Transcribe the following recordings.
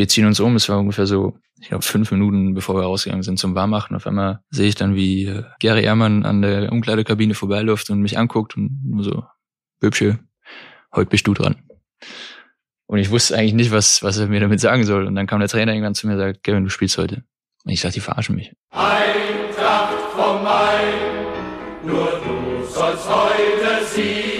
wir ziehen uns um. Es war ungefähr so, ich glaube, fünf Minuten, bevor wir rausgegangen sind zum Warmmachen. Auf einmal sehe ich dann, wie äh, Gary Ehrmann an der Umkleidekabine vorbeiläuft und mich anguckt und nur so, Böbsche, heute bist du dran. Und ich wusste eigentlich nicht, was, was er mir damit sagen soll. Und dann kam der Trainer irgendwann zu mir und sagt, Kevin, du spielst heute. Und ich dachte, die verarschen mich. Eintracht vom Main, nur du sollst heute siegen.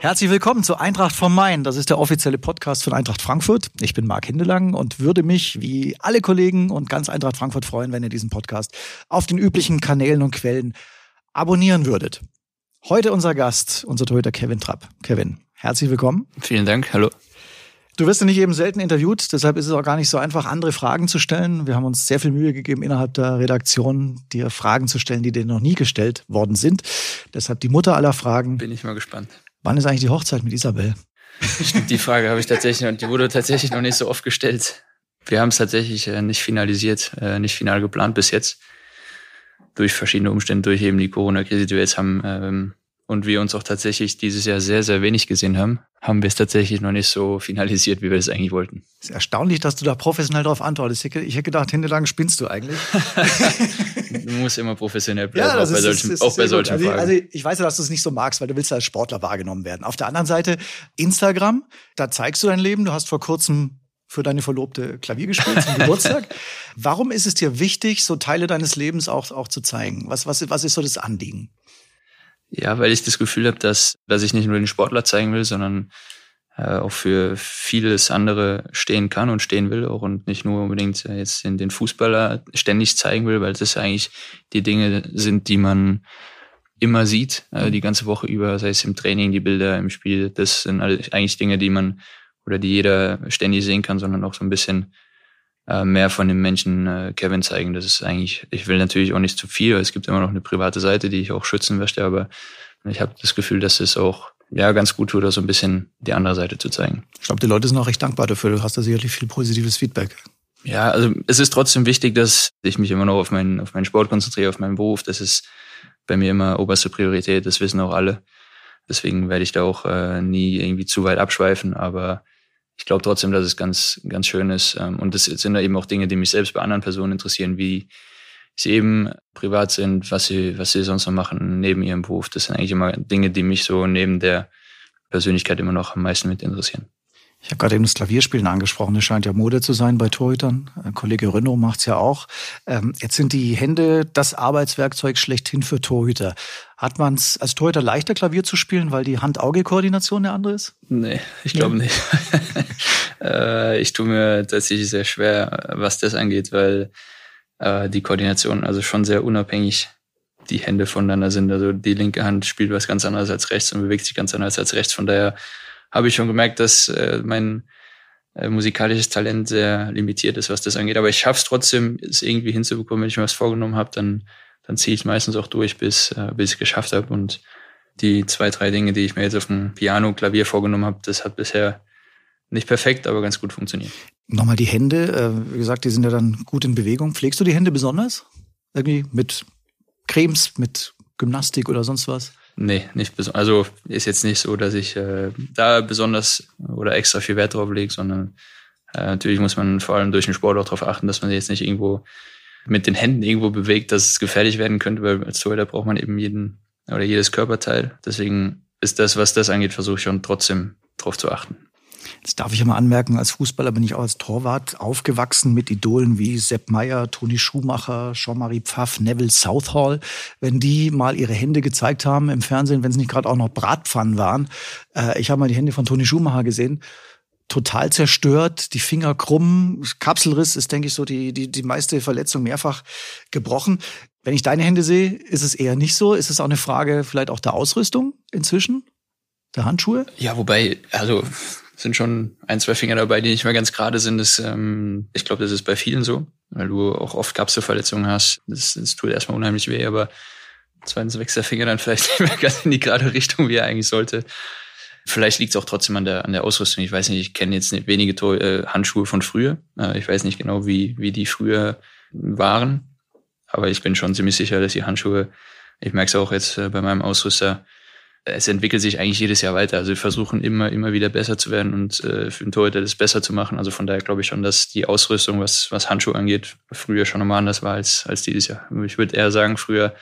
Herzlich willkommen zu Eintracht vom Main. Das ist der offizielle Podcast von Eintracht Frankfurt. Ich bin Marc Hindelang und würde mich, wie alle Kollegen und ganz Eintracht Frankfurt freuen, wenn ihr diesen Podcast auf den üblichen Kanälen und Quellen abonnieren würdet. Heute unser Gast, unser Torhüter Kevin Trapp. Kevin, herzlich willkommen. Vielen Dank, hallo. Du wirst ja nicht eben selten interviewt, deshalb ist es auch gar nicht so einfach, andere Fragen zu stellen. Wir haben uns sehr viel Mühe gegeben, innerhalb der Redaktion dir Fragen zu stellen, die dir noch nie gestellt worden sind. Deshalb die Mutter aller Fragen. Bin ich mal gespannt. Wann ist eigentlich die Hochzeit mit Isabel? Die Frage habe ich tatsächlich, und die wurde tatsächlich noch nicht so oft gestellt. Wir haben es tatsächlich äh, nicht finalisiert, äh, nicht final geplant bis jetzt. Durch verschiedene Umstände, durch eben die Corona-Krise, die wir jetzt haben, ähm, und wir uns auch tatsächlich dieses Jahr sehr, sehr wenig gesehen haben, haben wir es tatsächlich noch nicht so finalisiert, wie wir es eigentlich wollten. Es ist erstaunlich, dass du da professionell darauf antwortest. Ich hätte gedacht, hinterelang spinnst du eigentlich. du musst immer professionell bleiben, Ja, auch bei ist- solchen, ist- auch bei solchen also, Fragen. Also ich weiß ja, dass du es nicht so magst, weil du willst als Sportler wahrgenommen werden. Auf der anderen Seite Instagram, da zeigst du dein Leben. Du hast vor kurzem für deine Verlobte Klavier gespielt zum Geburtstag. Warum ist es dir wichtig, so Teile deines Lebens auch, auch zu zeigen? Was, was, was ist so das Anliegen? Ja, weil ich das Gefühl habe, dass, dass ich nicht nur den Sportler zeigen will, sondern äh, auch für vieles andere stehen kann und stehen will auch und nicht nur unbedingt äh, jetzt den, den Fußballer ständig zeigen will, weil das eigentlich die Dinge sind, die man immer sieht, äh, die ganze Woche über, sei es im Training, die Bilder im Spiel. Das sind eigentlich Dinge, die man oder die jeder ständig sehen kann, sondern auch so ein bisschen äh, mehr von dem Menschen äh, Kevin zeigen. Das ist eigentlich, ich will natürlich auch nicht zu viel, es gibt immer noch eine private Seite, die ich auch schützen möchte, aber ich habe das Gefühl, dass es auch ja ganz gut tut, da so ein bisschen die andere Seite zu zeigen. Ich glaube, die Leute sind auch recht dankbar dafür. Du hast da sicherlich viel positives Feedback. Ja, also es ist trotzdem wichtig, dass ich mich immer noch auf meinen, auf meinen Sport konzentriere, auf meinen Beruf. Das ist bei mir immer oberste Priorität, das wissen auch alle. Deswegen werde ich da auch äh, nie irgendwie zu weit abschweifen, aber ich glaube trotzdem, dass es ganz, ganz schön ist. Ähm, und das sind da eben auch Dinge, die mich selbst bei anderen Personen interessieren, wie sie eben privat sind, was sie, was sie sonst noch machen neben ihrem Beruf. Das sind eigentlich immer Dinge, die mich so neben der Persönlichkeit immer noch am meisten mit interessieren. Ich habe gerade eben das Klavierspielen angesprochen. Das scheint ja Mode zu sein bei Torhütern. Ein Kollege Renault macht's ja auch. Ähm, jetzt sind die Hände das Arbeitswerkzeug schlechthin für Torhüter. Hat man es als Torhüter leichter, Klavier zu spielen, weil die Hand-Auge-Koordination eine andere ist? Nee, ich glaube nicht. äh, ich tue mir tatsächlich sehr schwer, was das angeht, weil äh, die Koordination also schon sehr unabhängig die Hände voneinander sind. Also die linke Hand spielt was ganz anderes als rechts und bewegt sich ganz anders als rechts. Von daher habe ich schon gemerkt, dass äh, mein äh, musikalisches Talent sehr limitiert ist, was das angeht. Aber ich schaffe es trotzdem, es irgendwie hinzubekommen. Wenn ich mir was vorgenommen habe, dann, dann ziehe ich es meistens auch durch, bis, äh, bis ich es geschafft habe. Und die zwei, drei Dinge, die ich mir jetzt auf dem Piano, Klavier vorgenommen habe, das hat bisher nicht perfekt, aber ganz gut funktioniert. Nochmal die Hände. Äh, wie gesagt, die sind ja dann gut in Bewegung. Pflegst du die Hände besonders? Irgendwie mit Cremes, mit Gymnastik oder sonst was? Nee, nicht besonders. Also ist jetzt nicht so, dass ich äh, da besonders oder extra viel Wert drauf lege, sondern äh, natürlich muss man vor allem durch den Sport auch darauf achten, dass man jetzt nicht irgendwo mit den Händen irgendwo bewegt, dass es gefährlich werden könnte, weil als Torhüter braucht man eben jeden oder jedes Körperteil. Deswegen ist das, was das angeht, versuche ich schon trotzdem drauf zu achten. Jetzt darf ich ja mal anmerken, als Fußballer bin ich auch als Torwart aufgewachsen mit Idolen wie Sepp Meyer, Toni Schumacher, Jean-Marie Pfaff, Neville Southall. Wenn die mal ihre Hände gezeigt haben im Fernsehen, wenn es nicht gerade auch noch Bratpfannen waren. Äh, ich habe mal die Hände von Toni Schumacher gesehen total zerstört, die Finger krumm, Kapselriss ist, denke ich, so die, die, die meiste Verletzung mehrfach gebrochen. Wenn ich deine Hände sehe, ist es eher nicht so. Ist es auch eine Frage vielleicht auch der Ausrüstung inzwischen? Der Handschuhe? Ja, wobei, also sind schon ein, zwei Finger dabei, die nicht mehr ganz gerade sind. Das, ähm, ich glaube, das ist bei vielen so, weil du auch oft Kapselverletzungen hast. Das, das tut erstmal unheimlich weh, aber zweitens wächst der Finger dann vielleicht nicht mehr ganz in die gerade Richtung, wie er eigentlich sollte. Vielleicht liegt es auch trotzdem an der, an der Ausrüstung. Ich weiß nicht, ich kenne jetzt nicht wenige Tor äh, Handschuhe von früher. Äh, ich weiß nicht genau, wie, wie die früher waren. Aber ich bin schon ziemlich sicher, dass die Handschuhe, ich merke es auch jetzt äh, bei meinem Ausrüster, es entwickelt sich eigentlich jedes Jahr weiter. Also wir versuchen immer, immer wieder besser zu werden und äh, für den Torhüter das besser zu machen. Also von daher glaube ich schon, dass die Ausrüstung, was, was Handschuhe angeht, früher schon nochmal anders war als, als dieses Jahr. Ich würde eher sagen, früher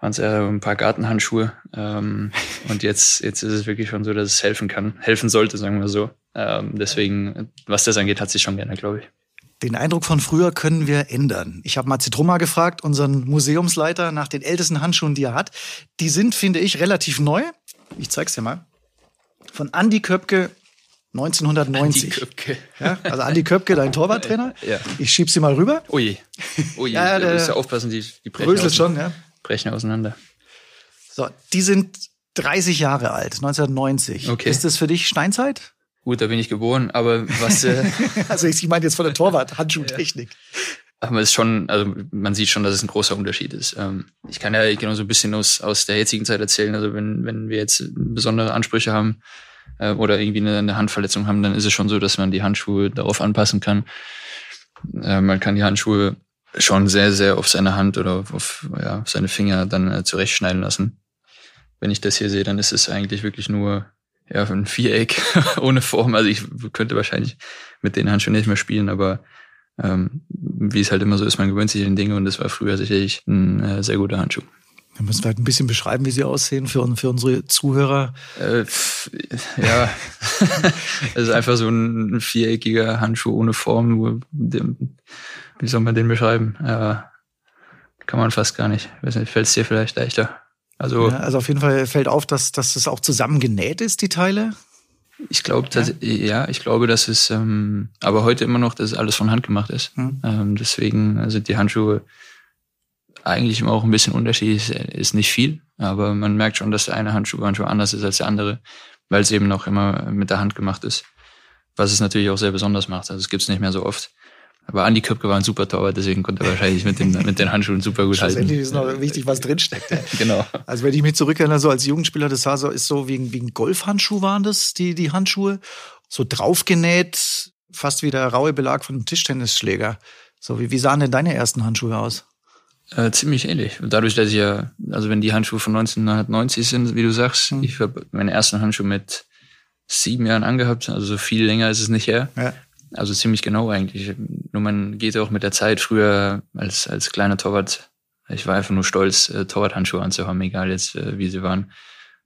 waren es eher ein paar Gartenhandschuhe. Ähm, und jetzt, jetzt ist es wirklich schon so, dass es helfen kann. Helfen sollte, sagen wir so. Ähm, deswegen, was das angeht, hat sich schon geändert, glaube ich. Den Eindruck von früher können wir ändern. Ich habe Matze Trummer gefragt, unseren Museumsleiter, nach den ältesten Handschuhen, die er hat. Die sind, finde ich, relativ neu. Ich zeig's dir mal. Von Andy Köpke 1990. Andi Köpke. Ja, also Andi Köpke, dein Torwarttrainer. Ja. Ich schieb sie mal rüber. Ui. Ui, ja, da musst ja aufpassen, die, die brechen schon, ja brechen auseinander. So, die sind 30 Jahre alt, 1990. Okay. Ist das für dich Steinzeit? Gut, da bin ich geboren, aber was. Äh also ich meine jetzt von der Torwart, Handschuhtechnik. Aber es ist schon, also man sieht schon, dass es ein großer Unterschied ist. Ähm, ich kann ja genau so ein bisschen aus, aus der jetzigen Zeit erzählen. Also wenn, wenn wir jetzt besondere Ansprüche haben äh, oder irgendwie eine, eine Handverletzung haben, dann ist es schon so, dass man die Handschuhe darauf anpassen kann. Äh, man kann die Handschuhe schon sehr, sehr auf seine Hand oder auf ja, auf seine Finger dann äh, zurechtschneiden lassen. Wenn ich das hier sehe, dann ist es eigentlich wirklich nur ja, ein Viereck ohne Form. Also ich könnte wahrscheinlich mit den Handschuhen nicht mehr spielen, aber ähm, wie es halt immer so ist, man gewöhnt sich an Dinge und das war früher sicherlich ein äh, sehr guter Handschuh. Wir müssen vielleicht ein bisschen beschreiben, wie sie aussehen für, für unsere Zuhörer. Äh, ja, es ist einfach so ein viereckiger Handschuh ohne Form, wie soll man den beschreiben? Äh, kann man fast gar nicht. Weiß nicht, fällt es dir vielleicht leichter? Also, ja, also auf jeden Fall fällt auf, dass, dass das auch zusammengenäht ist, die Teile. Ich glaube, ja. ja, ich glaube, dass es, ähm, aber heute immer noch, dass es alles von Hand gemacht ist. Hm. Ähm, deswegen also die Handschuhe eigentlich immer auch ein bisschen unterschiedlich, ist nicht viel, aber man merkt schon, dass der eine Handschuh, Handschuh anders ist als der andere, weil es eben noch immer mit der Hand gemacht ist. Was es natürlich auch sehr besonders macht. Also es gibt es nicht mehr so oft. Aber Andi Köpke war ein super Torwart, deswegen konnte er wahrscheinlich mit, dem, mit den Handschuhen super gut halten. Schlussendlich ist noch wichtig, was drinsteckt. genau. Also wenn ich mich zurückerinnere, so als Jugendspieler, das sah so, ist so wie, wie ein Golfhandschuh waren das, die, die Handschuhe. So draufgenäht, fast wie der raue Belag von einem Tischtennisschläger. So, wie, wie sahen denn deine ersten Handschuhe aus? Äh, ziemlich ähnlich. Dadurch, dass ich ja, also wenn die Handschuhe von 1990 sind, wie du sagst, mhm. ich habe meine ersten Handschuhe mit sieben Jahren angehabt, also so viel länger ist es nicht her. Ja. Also ziemlich genau eigentlich. Nur man geht auch mit der Zeit früher als, als kleiner Torwart. Ich war einfach nur stolz, äh, Torwarthandschuhe anzuhaben, egal jetzt, äh, wie sie waren.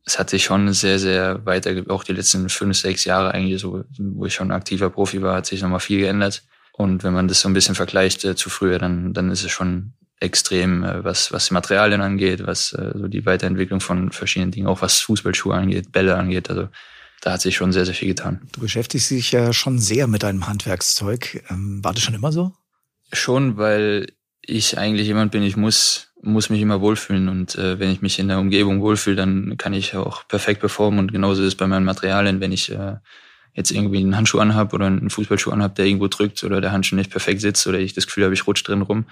Es hat sich schon sehr, sehr weiter, auch die letzten fünf, sechs Jahre eigentlich so, wo ich schon aktiver Profi war, hat sich nochmal viel geändert. Und wenn man das so ein bisschen vergleicht äh, zu früher, dann, dann ist es schon extrem, äh, was, was die Materialien angeht, was äh, so die Weiterentwicklung von verschiedenen Dingen, auch was Fußballschuhe angeht, Bälle angeht. Also da hat sich schon sehr, sehr viel getan. Du beschäftigst dich ja schon sehr mit deinem Handwerkszeug. Ähm, war das schon immer so? Schon, weil ich eigentlich jemand bin, ich muss, muss mich immer wohlfühlen. Und äh, wenn ich mich in der Umgebung wohlfühle, dann kann ich auch perfekt performen. Und genauso ist es bei meinen Materialien, wenn ich äh, jetzt irgendwie einen Handschuh anhab oder einen Fußballschuh anhab, der irgendwo drückt oder der Handschuh nicht perfekt sitzt oder ich das Gefühl habe, ich rutsche drin rum,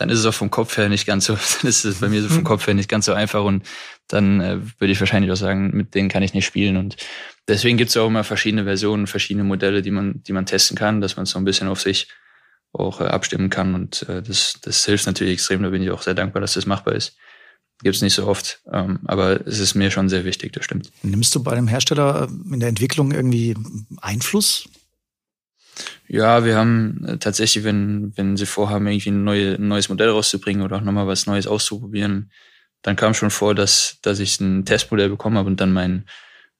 dann ist es auch vom Kopf her nicht ganz so, dann ist es bei mir so vom mhm. Kopf her nicht ganz so einfach und dann äh, würde ich wahrscheinlich auch sagen, mit denen kann ich nicht spielen und deswegen gibt es auch immer verschiedene Versionen, verschiedene Modelle, die man, die man testen kann, dass man es so ein bisschen auf sich auch äh, abstimmen kann und äh, das, das hilft natürlich extrem, da bin ich auch sehr dankbar, dass das machbar ist. Gibt es nicht so oft, ähm, aber es ist mir schon sehr wichtig, das stimmt. Nimmst du bei einem Hersteller äh, in der Entwicklung irgendwie Einfluss? Ja, wir haben äh, tatsächlich, wenn, wenn sie vorhaben, irgendwie ein, neue, ein neues Modell rauszubringen oder auch nochmal was Neues auszuprobieren, dann kam schon vor, dass, dass ich ein Testmodell bekommen habe und dann mein,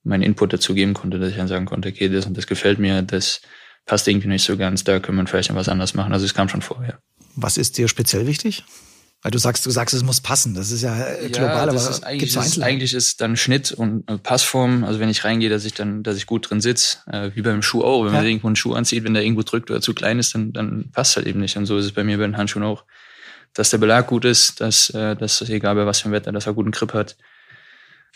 meinen Input dazu geben konnte, dass ich dann sagen konnte, okay, das und das gefällt mir, das passt irgendwie nicht so ganz, da können wir vielleicht noch was anderes machen. Also es kam schon vorher. Was ist dir speziell wichtig? Weil du sagst, du sagst, es muss passen. Das ist ja äh, global, ja, das aber ist eigentlich, gibt's so ist, eigentlich ist dann Schnitt und äh, Passform. Also wenn ich reingehe, dass ich dann, dass ich gut drin sitze, äh, wie beim Schuh auch. Wenn man Ja. irgendwo einen Schuh anzieht, wenn der irgendwo drückt oder zu klein ist, dann, dann passt halt eben nicht. Und so ist es bei mir bei den Handschuhen auch. Dass der Belag gut ist, dass, äh, dass egal bei was für ein Wetter, dass er guten Grip hat.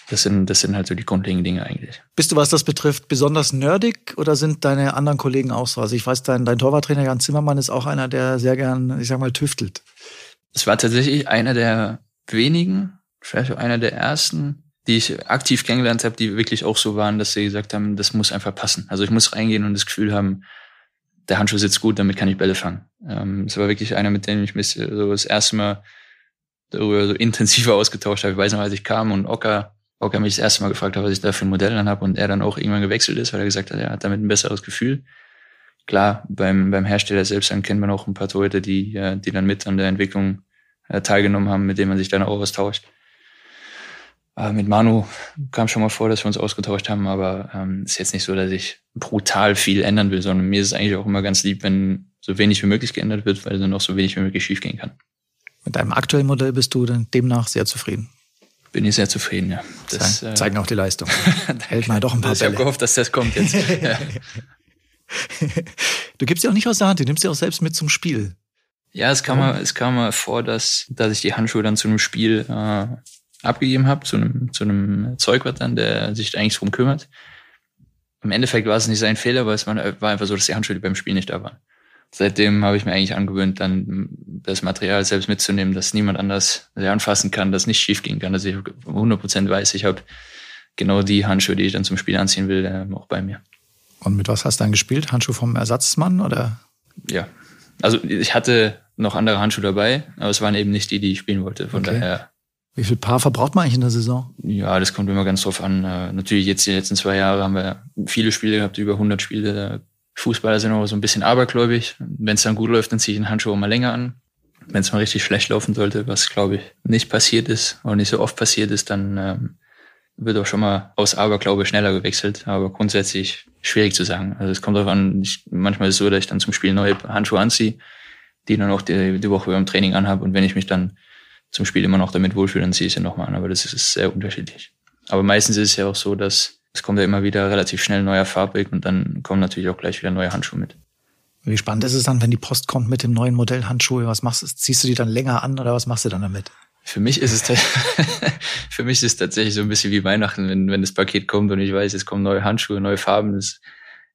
Das sind, das sind halt so die grundlegenden Dinge eigentlich. Bist du, was das betrifft, besonders nerdig oder sind deine anderen Kollegen auch so? Also ich weiß, dein, dein Torwarttrainer Jan Zimmermann ist auch einer, der sehr gern, ich sag mal, tüftelt. Es war tatsächlich einer der wenigen, vielleicht auch einer der ersten, die ich aktiv kennengelernt habe, die wirklich auch so waren, dass sie gesagt haben, das muss einfach passen. Also ich muss reingehen und das Gefühl haben, der Handschuh sitzt gut, damit kann ich Bälle fangen. Ähm, Es war wirklich einer, mit dem ich mich so das erste Mal darüber so intensiver ausgetauscht habe. Ich weiß noch, als ich kam und Ocker, Ocker mich das erste Mal gefragt hat, was ich da für ein Modell dann habe und er dann auch irgendwann gewechselt ist, weil er gesagt hat, er hat damit ein besseres Gefühl. Klar, beim, beim Hersteller selbst dann kennt man auch ein paar Torhüter, die, äh, die dann mit an der Entwicklung äh, teilgenommen haben, mit denen man sich dann auch austauscht. Äh, mit Manu kam schon mal vor, dass wir uns ausgetauscht haben, aber ähm, ist jetzt nicht so, dass ich brutal viel ändern will, sondern mir ist es eigentlich auch immer ganz lieb, wenn so wenig wie möglich geändert wird, weil dann auch so wenig wie möglich schiefgehen kann. Mit deinem aktuellen Modell bist du dann demnach sehr zufrieden. Bin ich sehr zufrieden, ja. Das, Zei- zeigen auch die Leistung. Hält mal doch ein paar ich habe gehofft, dass das kommt jetzt. ja. Du gibst sie auch nicht aus der Hand, du nimmst sie auch selbst mit zum Spiel. Ja, es kam, mal, es kam mal vor, dass, dass ich die Handschuhe dann zu einem Spiel äh, abgegeben habe, zu einem, zu einem Zeugwart dann, der sich da eigentlich drum kümmert. Im Endeffekt war es nicht sein Fehler, aber es war, einfach so, dass die Handschuhe beim Spiel nicht da waren. Seitdem habe ich mir eigentlich angewöhnt, dann das Material selbst mitzunehmen, dass niemand anders anfassen kann, dass nicht schief gehen kann, dass ich 100% weiß, ich habe genau die Handschuhe, die ich dann zum Spiel anziehen will, äh, auch bei mir. Und mit was hast du dann gespielt? Handschuh vom Ersatzmann oder? Ja, also ich hatte noch andere Handschuhe dabei, aber es waren eben nicht die, die ich spielen wollte. Von Okay. daher Wie viel Paar verbraucht man eigentlich in der Saison? Ja, das kommt immer ganz drauf an. Äh, Natürlich jetzt die letzten zwei Jahre haben wir viele Spiele gehabt, über 100 Spiele. Fußballer sind auch so ein bisschen abergläubig. Wenn es dann gut läuft, dann ziehe ich den Handschuh auch mal länger an. Wenn es mal richtig schlecht laufen sollte, was glaube ich nicht passiert ist oder nicht so oft passiert ist, dann ähm, wird auch schon mal aus Aberglaube schneller gewechselt. Aber grundsätzlich schwierig zu sagen. Also es kommt darauf an, ich, manchmal ist es so, dass ich dann zum Spiel neue Handschuhe anziehe, die dann auch die, die Woche beim Training anhabe. Und wenn ich mich dann zum Spiel immer noch damit wohlfühle, dann ziehe ich sie nochmal an. Aber das ist sehr unterschiedlich. Aber meistens ist es ja auch so, dass es kommt ja immer wieder relativ schnell ein neuer Farbweg und dann kommen natürlich auch gleich wieder neue Handschuhe mit. Wie spannend ist es dann, wenn die Post kommt mit dem neuen Modell Handschuhe? Was machst du? Ziehst du die dann länger an oder was machst du dann damit? Für mich ist es für mich ist es tatsächlich so ein bisschen wie Weihnachten, wenn, wenn das Paket kommt und ich weiß, es kommen neue Handschuhe, neue Farben. Das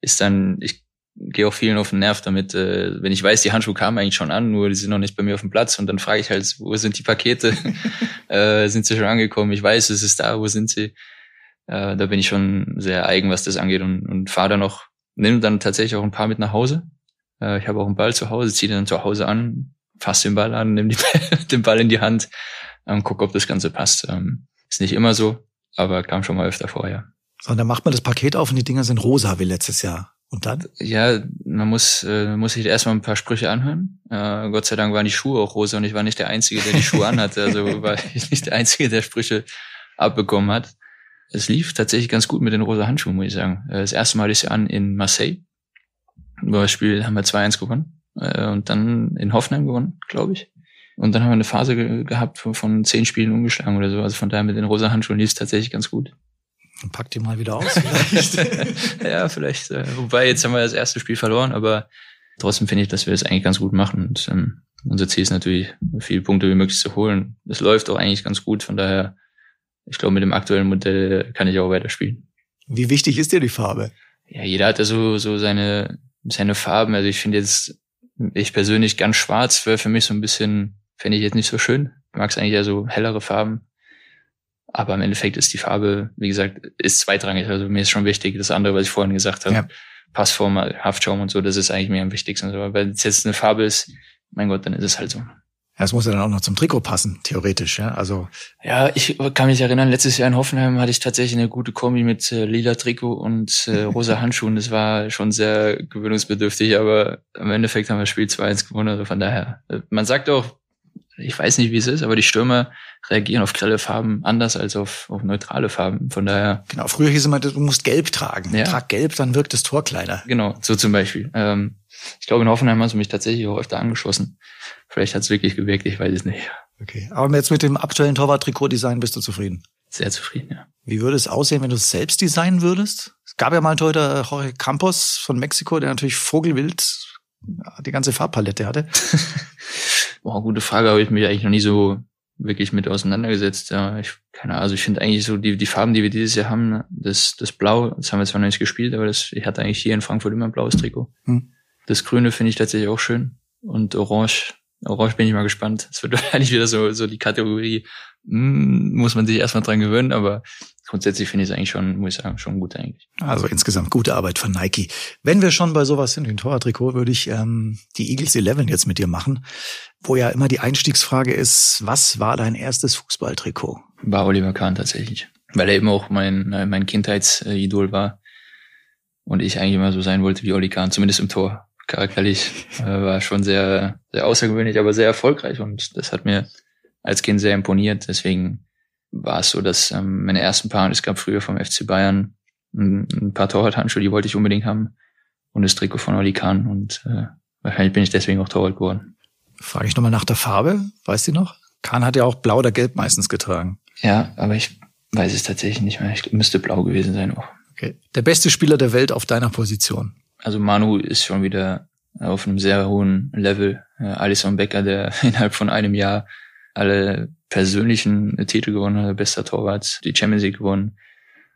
ist dann, ich gehe auch vielen auf den Nerv damit, äh, wenn ich weiß, die Handschuhe kamen eigentlich schon an, nur die sind noch nicht bei mir auf dem Platz und dann frage ich halt, wo sind die Pakete? äh, sind sie schon angekommen? Ich weiß, es ist da, wo sind sie? Äh, da bin ich schon sehr eigen, was das angeht und, und fahre dann noch, nehme dann tatsächlich auch ein paar mit nach Hause. Äh, ich habe auch einen Ball zu Hause, ziehe den dann zu Hause an, fasse den Ball an, nehme die, den Ball in die Hand und gucke, ob das Ganze passt. Ähm, ist nicht immer so, aber kam schon mal öfter vorher. So, und dann macht man das Paket auf und die Dinger sind rosa wie letztes Jahr. Und dann? Ja, man muss, äh, muss sich erstmal ein paar Sprüche anhören. Äh, Gott sei Dank waren die Schuhe auch rosa und ich war nicht der Einzige, der die Schuhe anhatte. Also war ich nicht der Einzige, der Sprüche abbekommen hat. Es lief tatsächlich ganz gut mit den rosa Handschuhen, muss ich sagen. Äh, Das erste Mal hatte ich sie an in Marseille. Über das Spiel haben wir 2-1 gewonnen. Äh, Und dann in Hoffenheim gewonnen, glaube ich. Und dann haben wir eine Phase ge gehabt von, von zehn Spielen ungeschlagen oder so. Also von daher mit den rosa Handschuhen lief es tatsächlich ganz gut. Dann pack die mal wieder aus vielleicht. ja, vielleicht. Äh, wobei, jetzt haben wir das erste Spiel verloren, aber trotzdem finde ich, dass wir das eigentlich ganz gut machen. Und ähm, unser Ziel ist natürlich, so viele Punkte wie möglich zu holen. Es läuft auch eigentlich ganz gut, von daher, ich glaube, mit dem aktuellen Modell kann ich auch weiterspielen. Wie wichtig ist dir die Farbe? Ja, jeder hat ja so, so seine, seine Farben. Also ich finde jetzt, ich persönlich ganz schwarz wäre für mich so ein bisschen, fände ich jetzt nicht so schön. Ich mag es eigentlich eher so hellere Farben. Aber im Endeffekt ist die Farbe, wie gesagt, ist zweitrangig. Also mir ist schon wichtig, das andere, was ich vorhin gesagt habe, Ja. Passform, Haftschaum und so, das ist eigentlich mir am wichtigsten. Aber wenn es jetzt eine Farbe ist, mein Gott, dann ist es halt so. Ja, Es muss ja dann auch noch zum Trikot passen, theoretisch, ja. Also Ja, ich kann mich erinnern, letztes Jahr in Hoffenheim hatte ich tatsächlich eine gute Kombi mit äh, lila Trikot und äh, rosa Handschuhen. Das war schon sehr gewöhnungsbedürftig, aber im Endeffekt haben wir das Spiel 2-1 gewonnen. Also von daher, äh, man sagt auch, ich weiß nicht, wie es ist, aber die Stürmer reagieren auf grelle Farben anders als auf, auf neutrale Farben. Von daher. Genau, früher hieß es immer, du musst gelb tragen. Ja. Trag gelb, dann wirkt das Tor kleiner. Genau, so zum Beispiel. Ähm, ich glaube, in Hoffenheim hast du mich tatsächlich auch öfter angeschossen. Vielleicht hat es wirklich gewirkt, ich weiß es nicht. Okay. Aber jetzt mit dem aktuellen Torwart-Trikot-Design bist du zufrieden? Sehr zufrieden, ja. Wie würde es aussehen, wenn du es selbst designen würdest? Es gab ja mal einen Torhüter, Jorge Campos von Mexiko, der natürlich vogelwild die ganze Farbpalette hatte. Boah, gute Frage, habe ich mich eigentlich noch nie so wirklich mit auseinandergesetzt. Ja, ich, keine Ahnung, also ich finde eigentlich so die, die Farben, die wir dieses Jahr haben, ne, das, das Blau, das haben wir zwar noch nicht gespielt, aber das, ich hatte eigentlich hier in Frankfurt immer ein blaues Trikot. Hm. Das Grüne finde ich tatsächlich auch schön. Und Orange, Orange bin ich mal gespannt. Es wird wahrscheinlich wieder so, so die Kategorie, hm, muss man sich erstmal dran gewöhnen, aber grundsätzlich finde ich es eigentlich schon, muss ich sagen, schon gut eigentlich. Also insgesamt gute Arbeit von Nike. Wenn wir schon bei sowas sind wie ein Torwarttrikot, würde ich ähm, die Eagles 11 jetzt mit dir machen, wo ja immer die Einstiegsfrage ist, was war dein erstes Fußballtrikot? War Oliver Kahn tatsächlich. Weil er eben auch mein, äh, mein Kindheitsidol war. Und ich eigentlich immer so sein wollte wie Oli Kahn, zumindest im Tor. Charakterlich äh, war schon sehr, sehr außergewöhnlich, aber sehr erfolgreich und das hat mir als Kind sehr imponiert. Deswegen war es so, dass ähm, meine ersten paar, und es gab früher vom FC Bayern ein, ein paar Torwarthandschuhe, die wollte ich unbedingt haben. Und das Trikot von Oli Kahn. Und äh, wahrscheinlich bin ich deswegen auch Torwart geworden. Frage ich nochmal nach der Farbe, weißt du noch? Kahn hat ja auch blau oder gelb meistens getragen. Ja, aber ich weiß es tatsächlich nicht mehr. Ich müsste blau gewesen sein auch. Okay. Der beste Spieler der Welt auf deiner Position. Also Manu ist schon wieder auf einem sehr hohen Level. Äh, Alisson Becker, der innerhalb von einem Jahr alle persönlichen Titel gewonnen hat, bester Torwart, die Champions League gewonnen,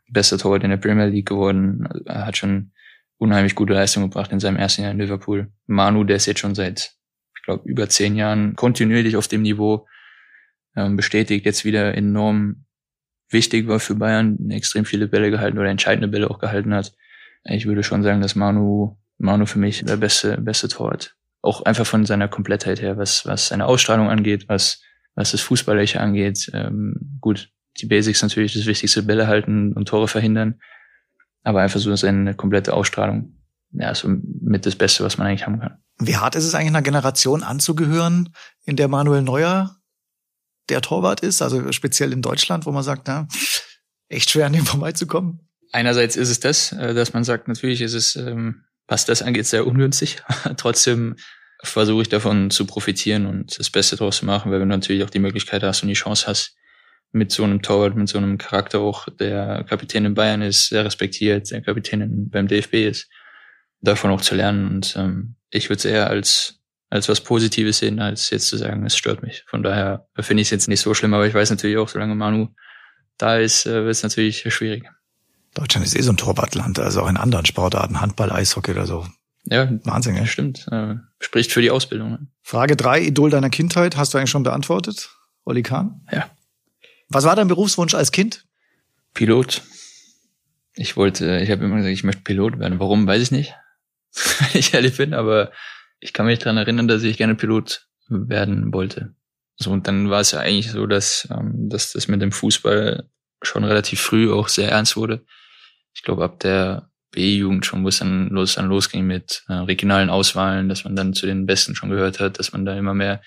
bester Torwart in der Premier League geworden, er hat schon unheimlich gute Leistung gebracht in seinem ersten Jahr in Liverpool. Manu, der ist jetzt schon seit, ich glaube, über zehn Jahren kontinuierlich auf dem Niveau, ähm, bestätigt jetzt wieder enorm wichtig war für Bayern, extrem viele Bälle gehalten oder entscheidende Bälle auch gehalten hat. Ich würde schon sagen, dass Manu, Manu für mich der beste, beste Torwart. Auch einfach von seiner Komplettheit her, was, was seine Ausstrahlung angeht, was was das Fußballerliche angeht. Ähm, gut, die Basics natürlich das Wichtigste, Bälle halten und Tore verhindern. Aber einfach so seine komplette Ausstrahlung. Ja, so mit das Beste, was man eigentlich haben kann. Wie hart ist es eigentlich einer Generation anzugehören, in der Manuel Neuer der Torwart ist? Also speziell in Deutschland, wo man sagt, na, echt schwer an dem vorbeizukommen? Einerseits ist es das, äh, dass man sagt, natürlich ist es, ähm, was das angeht, sehr ungünstig. Trotzdem versuche ich davon zu profitieren und das Beste daraus zu machen, weil wenn du natürlich auch die Möglichkeit hast und die Chance hast, mit so einem Torwart, mit so einem Charakter auch, der Kapitän in Bayern ist, sehr respektiert, der Kapitän beim DFB ist, davon auch zu lernen. Und ähm, ich würde es eher als, als was Positives sehen, als jetzt zu sagen, es stört mich. Von daher finde ich es jetzt nicht so schlimm, aber ich weiß natürlich auch, solange Manu da ist, äh, wird es natürlich schwierig. Deutschland ist eh so ein Torwartland, also auch in anderen Sportarten, Handball, Eishockey oder so. Ja, Wahnsinn, ja. stimmt. Äh, spricht für die Ausbildung. Frage drei, Idol deiner Kindheit, hast du eigentlich schon beantwortet? Olli Kahn? Ja. Was war dein Berufswunsch als Kind? Pilot. Ich wollte, ich habe immer gesagt, ich möchte Pilot werden. Warum, weiß ich nicht, wenn ich ehrlich bin, aber ich kann mich dran erinnern, dass ich gerne Pilot werden wollte. So, und dann war es ja eigentlich so, dass, ähm, dass das mit dem Fußball schon relativ früh auch sehr ernst wurde. Ich glaube, ab der B-Jugend schon, wo es dann los, dann losging mit äh, regionalen Auswahlen, dass man dann zu den Besten schon gehört hat, dass man da immer mehr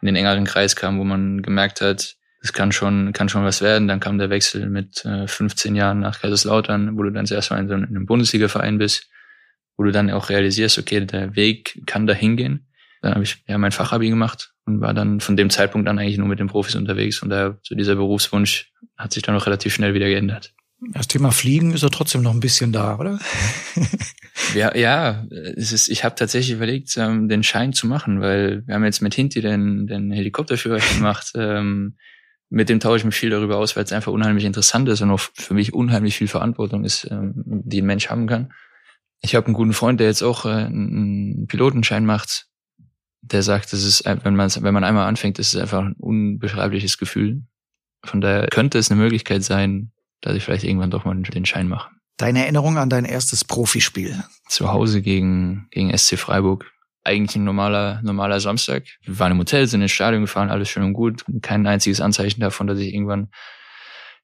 in den engeren Kreis kam, wo man gemerkt hat, es kann schon, kann schon was werden. Dann kam der Wechsel mit äh, 15 Jahren nach Kaiserslautern, wo du dann zuerst mal in so einem Bundesliga-Verein bist, wo du dann auch realisierst, okay, der Weg kann da hingehen. Dann habe ich ja mein Fachabi gemacht und war dann von dem Zeitpunkt an eigentlich nur mit den Profis unterwegs. Und daher so dieser Berufswunsch hat sich dann auch relativ schnell wieder geändert. Das Thema Fliegen ist ja trotzdem noch ein bisschen da, oder? Ja, ja, es ist, ich habe tatsächlich überlegt, ähm, den Schein zu machen, weil wir haben jetzt mit Hinti den, den Helikopterführerschein gemacht. Ähm, mit dem tausche ich mich viel darüber aus, weil es einfach unheimlich interessant ist und auch für mich unheimlich viel Verantwortung ist, ähm, die ein Mensch haben kann. Ich habe einen guten Freund, der jetzt auch äh, einen Pilotenschein macht. Der sagt, es ist, ein- wenn man wenn man einmal anfängt, ist es einfach ein unbeschreibliches Gefühl. Von daher könnte es eine Möglichkeit sein, dass ich vielleicht irgendwann doch mal den Schein mache. Deine Erinnerung an dein erstes Profispiel? zu Hause gegen, gegen SC Freiburg. Eigentlich ein normaler, normaler Samstag. Wir waren im Hotel, sind ins Stadion gefahren, alles schön und gut. Kein einziges Anzeichen davon, dass ich irgendwann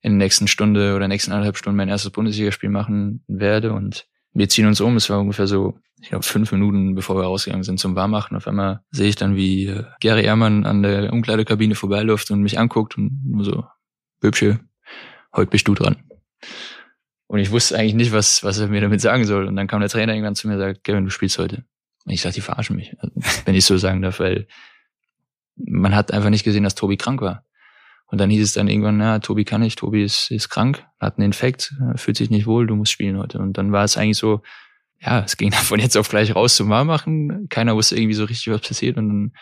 in der nächsten Stunde oder nächsten anderthalb Stunden mein erstes Bundesligaspiel machen werde. Und wir ziehen uns um. Es war ungefähr so, ich glaube, fünf Minuten, bevor wir rausgegangen sind zum Warmmachen. Auf einmal sehe ich dann, wie äh, Gary Ehrmann an der Umkleidekabine vorbeiläuft und mich anguckt und nur so, Böbsche, heute bist du dran. Und ich wusste eigentlich nicht, was, was er mir damit sagen soll. Und dann kam der Trainer irgendwann zu mir und sagt, Kevin, du spielst heute. Und ich sagte, die verarschen mich, also, wenn ich so sagen darf, weil man hat einfach nicht gesehen, dass Tobi krank war. Und dann hieß es dann irgendwann, ja, Tobi kann nicht, Tobi ist, ist krank, hat einen Infekt, fühlt sich nicht wohl, du musst spielen heute. Und dann war es eigentlich so, ja, es ging dann von jetzt auf gleich raus zum Warmmachen. Keiner wusste irgendwie so richtig, was passiert. Und dann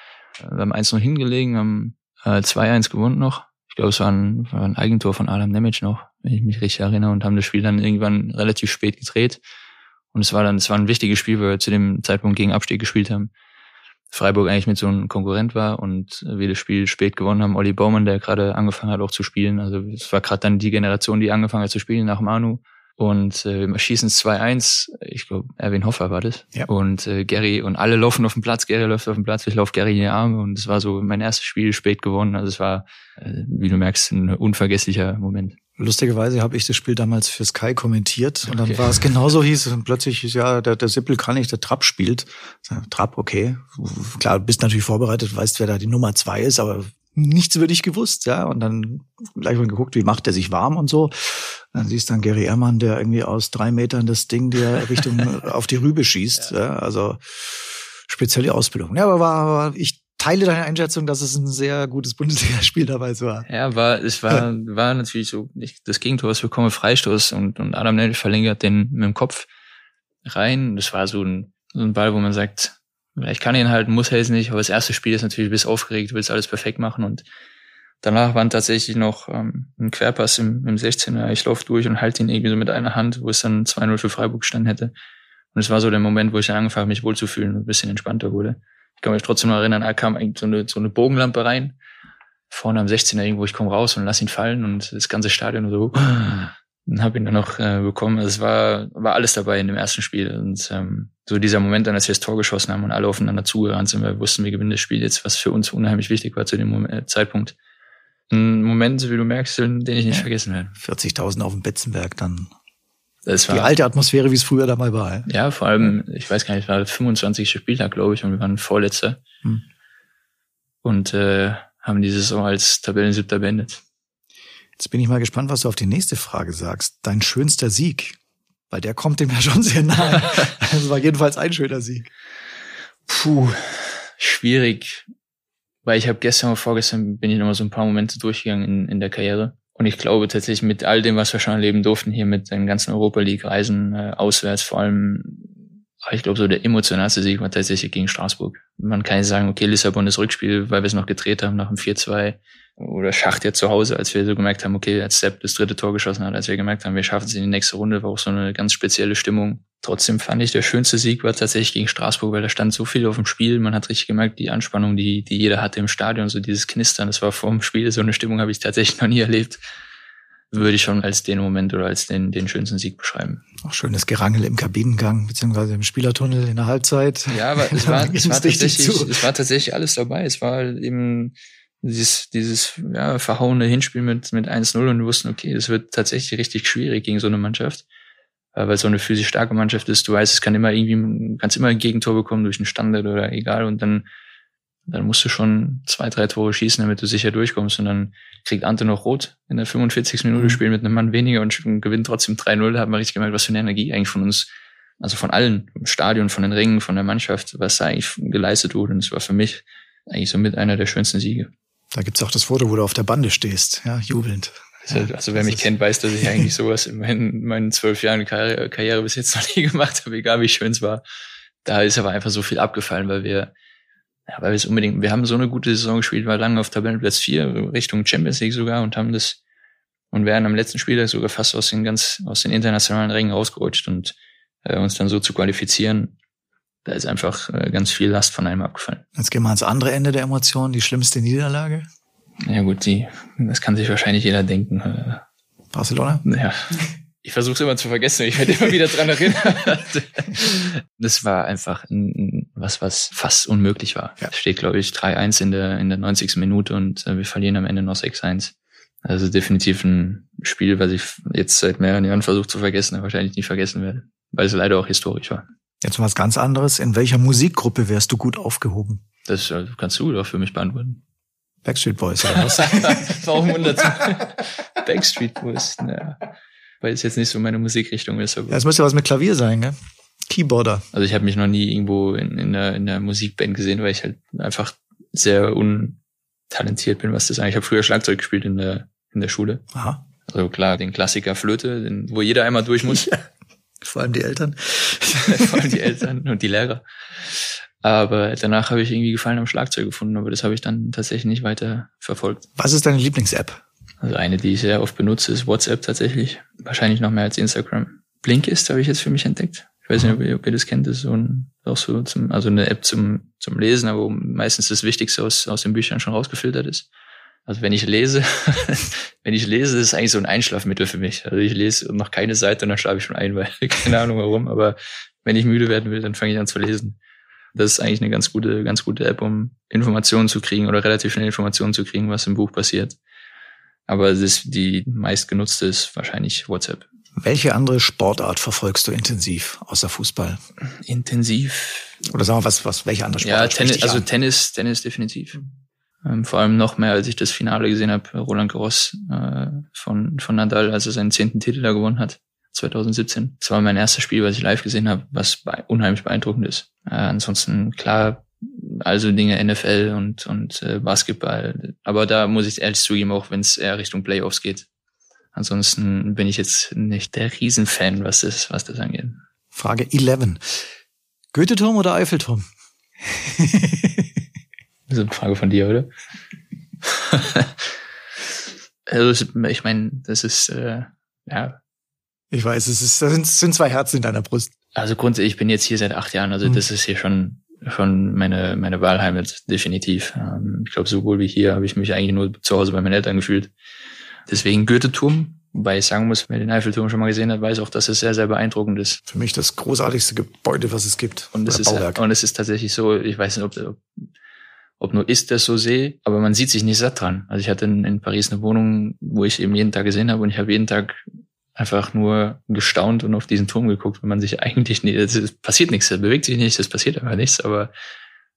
äh, wir haben eins noch hingelegen, haben äh, 2-1 gewonnen noch. Ich glaube, es war ein, war ein Eigentor von Adam Nemec noch, wenn ich mich richtig erinnere, und haben das Spiel dann irgendwann relativ spät gedreht. Und es war dann, es war ein wichtiges Spiel, weil wir zu dem Zeitpunkt gegen Abstieg gespielt haben. Freiburg eigentlich mit so einem Konkurrent war und wir das Spiel spät gewonnen haben. Olli Baumann, der gerade angefangen hat auch zu spielen. Also es war gerade dann die Generation, die angefangen hat zu spielen nach Manu. Und äh, wir schießen 2-1. Ich glaube, Erwin Hoffer war das. Ja. Und äh, Gary und alle laufen auf dem Platz. Gary läuft auf dem Platz. Ich laufe Gary in die Arme. Und es war so mein erstes Spiel spät gewonnen. Also es war, äh, wie du merkst, ein unvergesslicher Moment. Lustigerweise habe ich das Spiel damals für Sky kommentiert und dann okay. war es genauso hieß und plötzlich ja der, der Sippel kann nicht, der Trapp spielt. Trapp, okay, klar, bist natürlich vorbereitet, weißt, wer da die Nummer zwei ist, aber nichts über dich gewusst, ja. Und dann gleich mal geguckt, wie macht er sich warm und so. Dann siehst du dann Gary Ehrmann, der irgendwie aus drei Metern das Ding der Richtung auf die Rübe schießt. Ja. ja also spezielle Ausbildung. Ja, aber war, ich teile deine Einschätzung, dass es ein sehr gutes Bundesligaspiel dabei war. Ja, war, es war, war natürlich so nicht das Gegentor, was wir bekommen, Freistoß und, und Adam Nell verlängert den mit dem Kopf rein. Das war so ein, so ein Ball, wo man sagt, ich kann ihn halten, muss er jetzt nicht, aber das erste Spiel ist natürlich, du bist aufgeregt, du willst alles perfekt machen und danach war tatsächlich noch ähm, ein Querpass im, im 16er. Ich laufe durch und halte ihn irgendwie so mit einer Hand, wo es dann 2-0 für Freiburg gestanden hätte. Und es war so der Moment, wo ich dann angefangen habe, mich wohlzufühlen und ein bisschen entspannter wurde kann mich trotzdem noch erinnern, da kam eigentlich so eine, so eine Bogenlampe rein. Vorne am 16er irgendwo, ich komme raus und lass ihn fallen und das ganze Stadion so, dann habe ihn dann noch äh, bekommen. Also es war, war alles dabei in dem ersten Spiel. Und ähm, so dieser Moment dann, als wir das Tor geschossen haben und alle aufeinander zugerannt sind, wir wussten, wir gewinnen das Spiel jetzt, was für uns unheimlich wichtig war zu dem Moment, äh, Zeitpunkt. Ein Moment, wie du merkst, den ich nicht ja, vergessen werde. 40.000 auf dem Betzenberg dann das war, die alte Atmosphäre, wie es früher da mal war. Ja, ja vor allem, ich weiß gar nicht, es war der 25. Spieltag, glaube ich, und wir waren Vorletzter. Hm. Und äh, haben die Saison als Tabellensiebter beendet. Jetzt bin ich mal gespannt, was du auf die nächste Frage sagst. Dein schönster Sieg? Weil der kommt dem ja schon sehr nahe. das war jedenfalls ein schöner Sieg. Puh, schwierig. Weil ich habe gestern oder vorgestern bin ich noch mal so ein paar Momente durchgegangen in, in der Karriere. Und ich glaube tatsächlich mit all dem, was wir schon erleben durften, hier mit den ganzen Europa League Reisen, äh, auswärts vor allem, ich glaube so der emotionalste Sieg war tatsächlich gegen Straßburg. Man kann nicht sagen, okay, Lissabon ist Rückspiel, weil wir es noch gedreht haben nach dem 4-2 oder Schacht jetzt zu Hause, als wir so gemerkt haben, okay, als Sepp das dritte Tor geschossen hat, als wir gemerkt haben, wir schaffen es in die nächste Runde, war auch so eine ganz spezielle Stimmung. Trotzdem fand ich, der schönste Sieg war tatsächlich gegen Straßburg, weil da stand so viel auf dem Spiel. Man hat richtig gemerkt, die Anspannung, die, die jeder hatte im Stadion, so dieses Knistern, das war vor dem Spiel, so eine Stimmung habe ich tatsächlich noch nie erlebt. Würde ich schon als den Moment oder als den, den schönsten Sieg beschreiben. Auch schönes Gerangel im Kabinengang, beziehungsweise im Spielertunnel in der Halbzeit. Ja, aber es war, es war tatsächlich, es war tatsächlich alles dabei. Es war eben dieses, dieses ja, verhauene Hinspiel mit, mit 1-0 und wir wussten, okay, es wird tatsächlich richtig schwierig gegen so eine Mannschaft weil so eine physisch starke Mannschaft ist. Du weißt, es kann immer irgendwie, kannst immer ein Gegentor bekommen durch einen Standard oder egal und dann, dann musst du schon zwei, drei Tore schießen, damit du sicher durchkommst und dann kriegt Ante noch rot in der 45. Minute, mhm. spielen mit einem Mann weniger und gewinnt trotzdem 3-0. Da hat man richtig gemerkt, was für eine Energie eigentlich von uns, also von allen, im Stadion, von den Ringen, von der Mannschaft, was da eigentlich geleistet wurde. Und es war für mich eigentlich so mit einer der schönsten Siege. Da gibt's auch das Foto, wo du auf der Bande stehst, ja, jubelnd. Also, also wer mich kennt, weiß, dass ich eigentlich sowas in meinen, meinen zwölf Jahren Karriere, Karriere bis jetzt noch nie gemacht habe, egal wie schön es war. Da ist aber einfach so viel abgefallen, weil wir, ja, weil wir es unbedingt, wir haben so eine gute Saison gespielt, war lange auf Tabellenplatz 4, Richtung Champions League sogar und haben das und wären am letzten Spieltag sogar fast aus den ganz, aus den internationalen Rängen rausgerutscht und äh, uns dann so zu qualifizieren, da ist einfach äh, ganz viel Last von einem abgefallen. Jetzt gehen wir ans andere Ende der Emotionen, die schlimmste Niederlage. Ja gut, die, das kann sich wahrscheinlich jeder denken. Äh. Barcelona? Ja. Ich versuche es immer zu vergessen, ich werde immer wieder dran erinnert. das war einfach ein, was, was fast unmöglich war. Ja. Steht, glaube ich, 3-1 in der, in der 90. Minute und äh, wir verlieren am Ende noch 6-1. Also definitiv ein Spiel, was ich jetzt seit mehreren Jahren versuche zu vergessen, aber wahrscheinlich nie vergessen werde. weil es leider auch historisch war. Jetzt was ganz anderes. In welcher Musikgruppe wärst du gut aufgehoben? Das äh, kannst du doch für mich beantworten. Backstreet Boys oder was? Warum wundert Backstreet Boys? Naja, weil es jetzt nicht so meine Musikrichtung ist. Aber Ja, es müsste was mit Klavier sein, gell? Keyboarder. Also ich habe mich noch nie irgendwo in, in, der, in der Musikband gesehen, weil ich halt einfach sehr untalentiert bin, was das eigentlich. Ich habe früher Schlagzeug gespielt in der, in der Schule. Aha. Also klar, den Klassiker Flöte, den, wo jeder einmal durch muss. Vor allem die Eltern. Vor allem die Eltern und die Lehrer. Aber danach habe ich irgendwie Gefallen am Schlagzeug gefunden, aber das habe ich dann tatsächlich nicht weiter verfolgt. Was ist deine Lieblings-App? Also eine, die ich sehr oft benutze, ist WhatsApp tatsächlich. Wahrscheinlich noch mehr als Instagram. Blinkist habe ich jetzt für mich entdeckt. Ich weiß nicht, ob ihr, ob ihr das kennt. Das ist so ein, auch so zum, also eine App zum, zum Lesen, aber wo meistens das Wichtigste aus, aus den Büchern schon rausgefiltert ist. Also wenn ich lese, wenn ich lese, ist es eigentlich so ein Einschlafmittel für mich. Also ich lese noch keine Seite und dann schlafe ich schon ein, weil keine Ahnung warum. Aber wenn ich müde werden will, dann fange ich an zu lesen. Das ist eigentlich eine ganz gute, ganz gute App, um Informationen zu kriegen oder relativ schnell Informationen zu kriegen, was im Buch passiert. Aber das ist die meistgenutzte ist wahrscheinlich WhatsApp. Welche andere Sportart verfolgst du intensiv außer Fußball? Intensiv. Oder sagen wir was, was welche andere Ja, Sportart? spricht Tennis, also an? Tennis, Tennis definitiv. Ähm, vor allem noch mehr, als ich das Finale gesehen habe, Roland Garros äh, von, von Nadal, als er seinen zehnten Titel da gewonnen hat, 2017. Das war mein erstes Spiel, was ich live gesehen habe, was unheimlich beeindruckend ist. Äh, ansonsten, klar, also Dinge NFL und, und äh, Basketball. Aber da muss ich ehrlich zugeben, auch wenn es eher Richtung Playoffs geht. Ansonsten bin ich jetzt nicht der Riesenfan, was das, was das angeht. Frage 11. Goethe-Turm oder Eiffelturm? Das ist eine Frage von dir, oder? also ich meine, das ist äh, ja, Ich weiß, es ist, das sind, sind zwei Herzen in deiner Brust. also grundsätzlich, ich bin jetzt hier seit acht Jahren, also Mhm. das ist hier schon schon meine meine Wahlheimat definitiv. Ähm, ich glaube, sowohl wie hier habe ich mich eigentlich nur zu Hause bei meinen Eltern gefühlt. Deswegen Goethe-Turm, wobei ich sagen muss, wer den Eiffelturm schon mal gesehen hat, weiß auch, dass es sehr sehr beeindruckend ist. Für mich das großartigste Gebäude, was es gibt. Und es ist Bauwerk. und es ist tatsächlich so, ich weiß nicht, ob, ob, ob nur ist das so sehe, aber man sieht sich nicht satt dran. Also ich hatte in, in Paris eine Wohnung, wo ich eben jeden Tag gesehen habe und ich habe jeden Tag einfach nur gestaunt und auf diesen Turm geguckt, wenn man sich eigentlich nicht, es passiert nichts, es bewegt sich nichts, es passiert einfach nichts, aber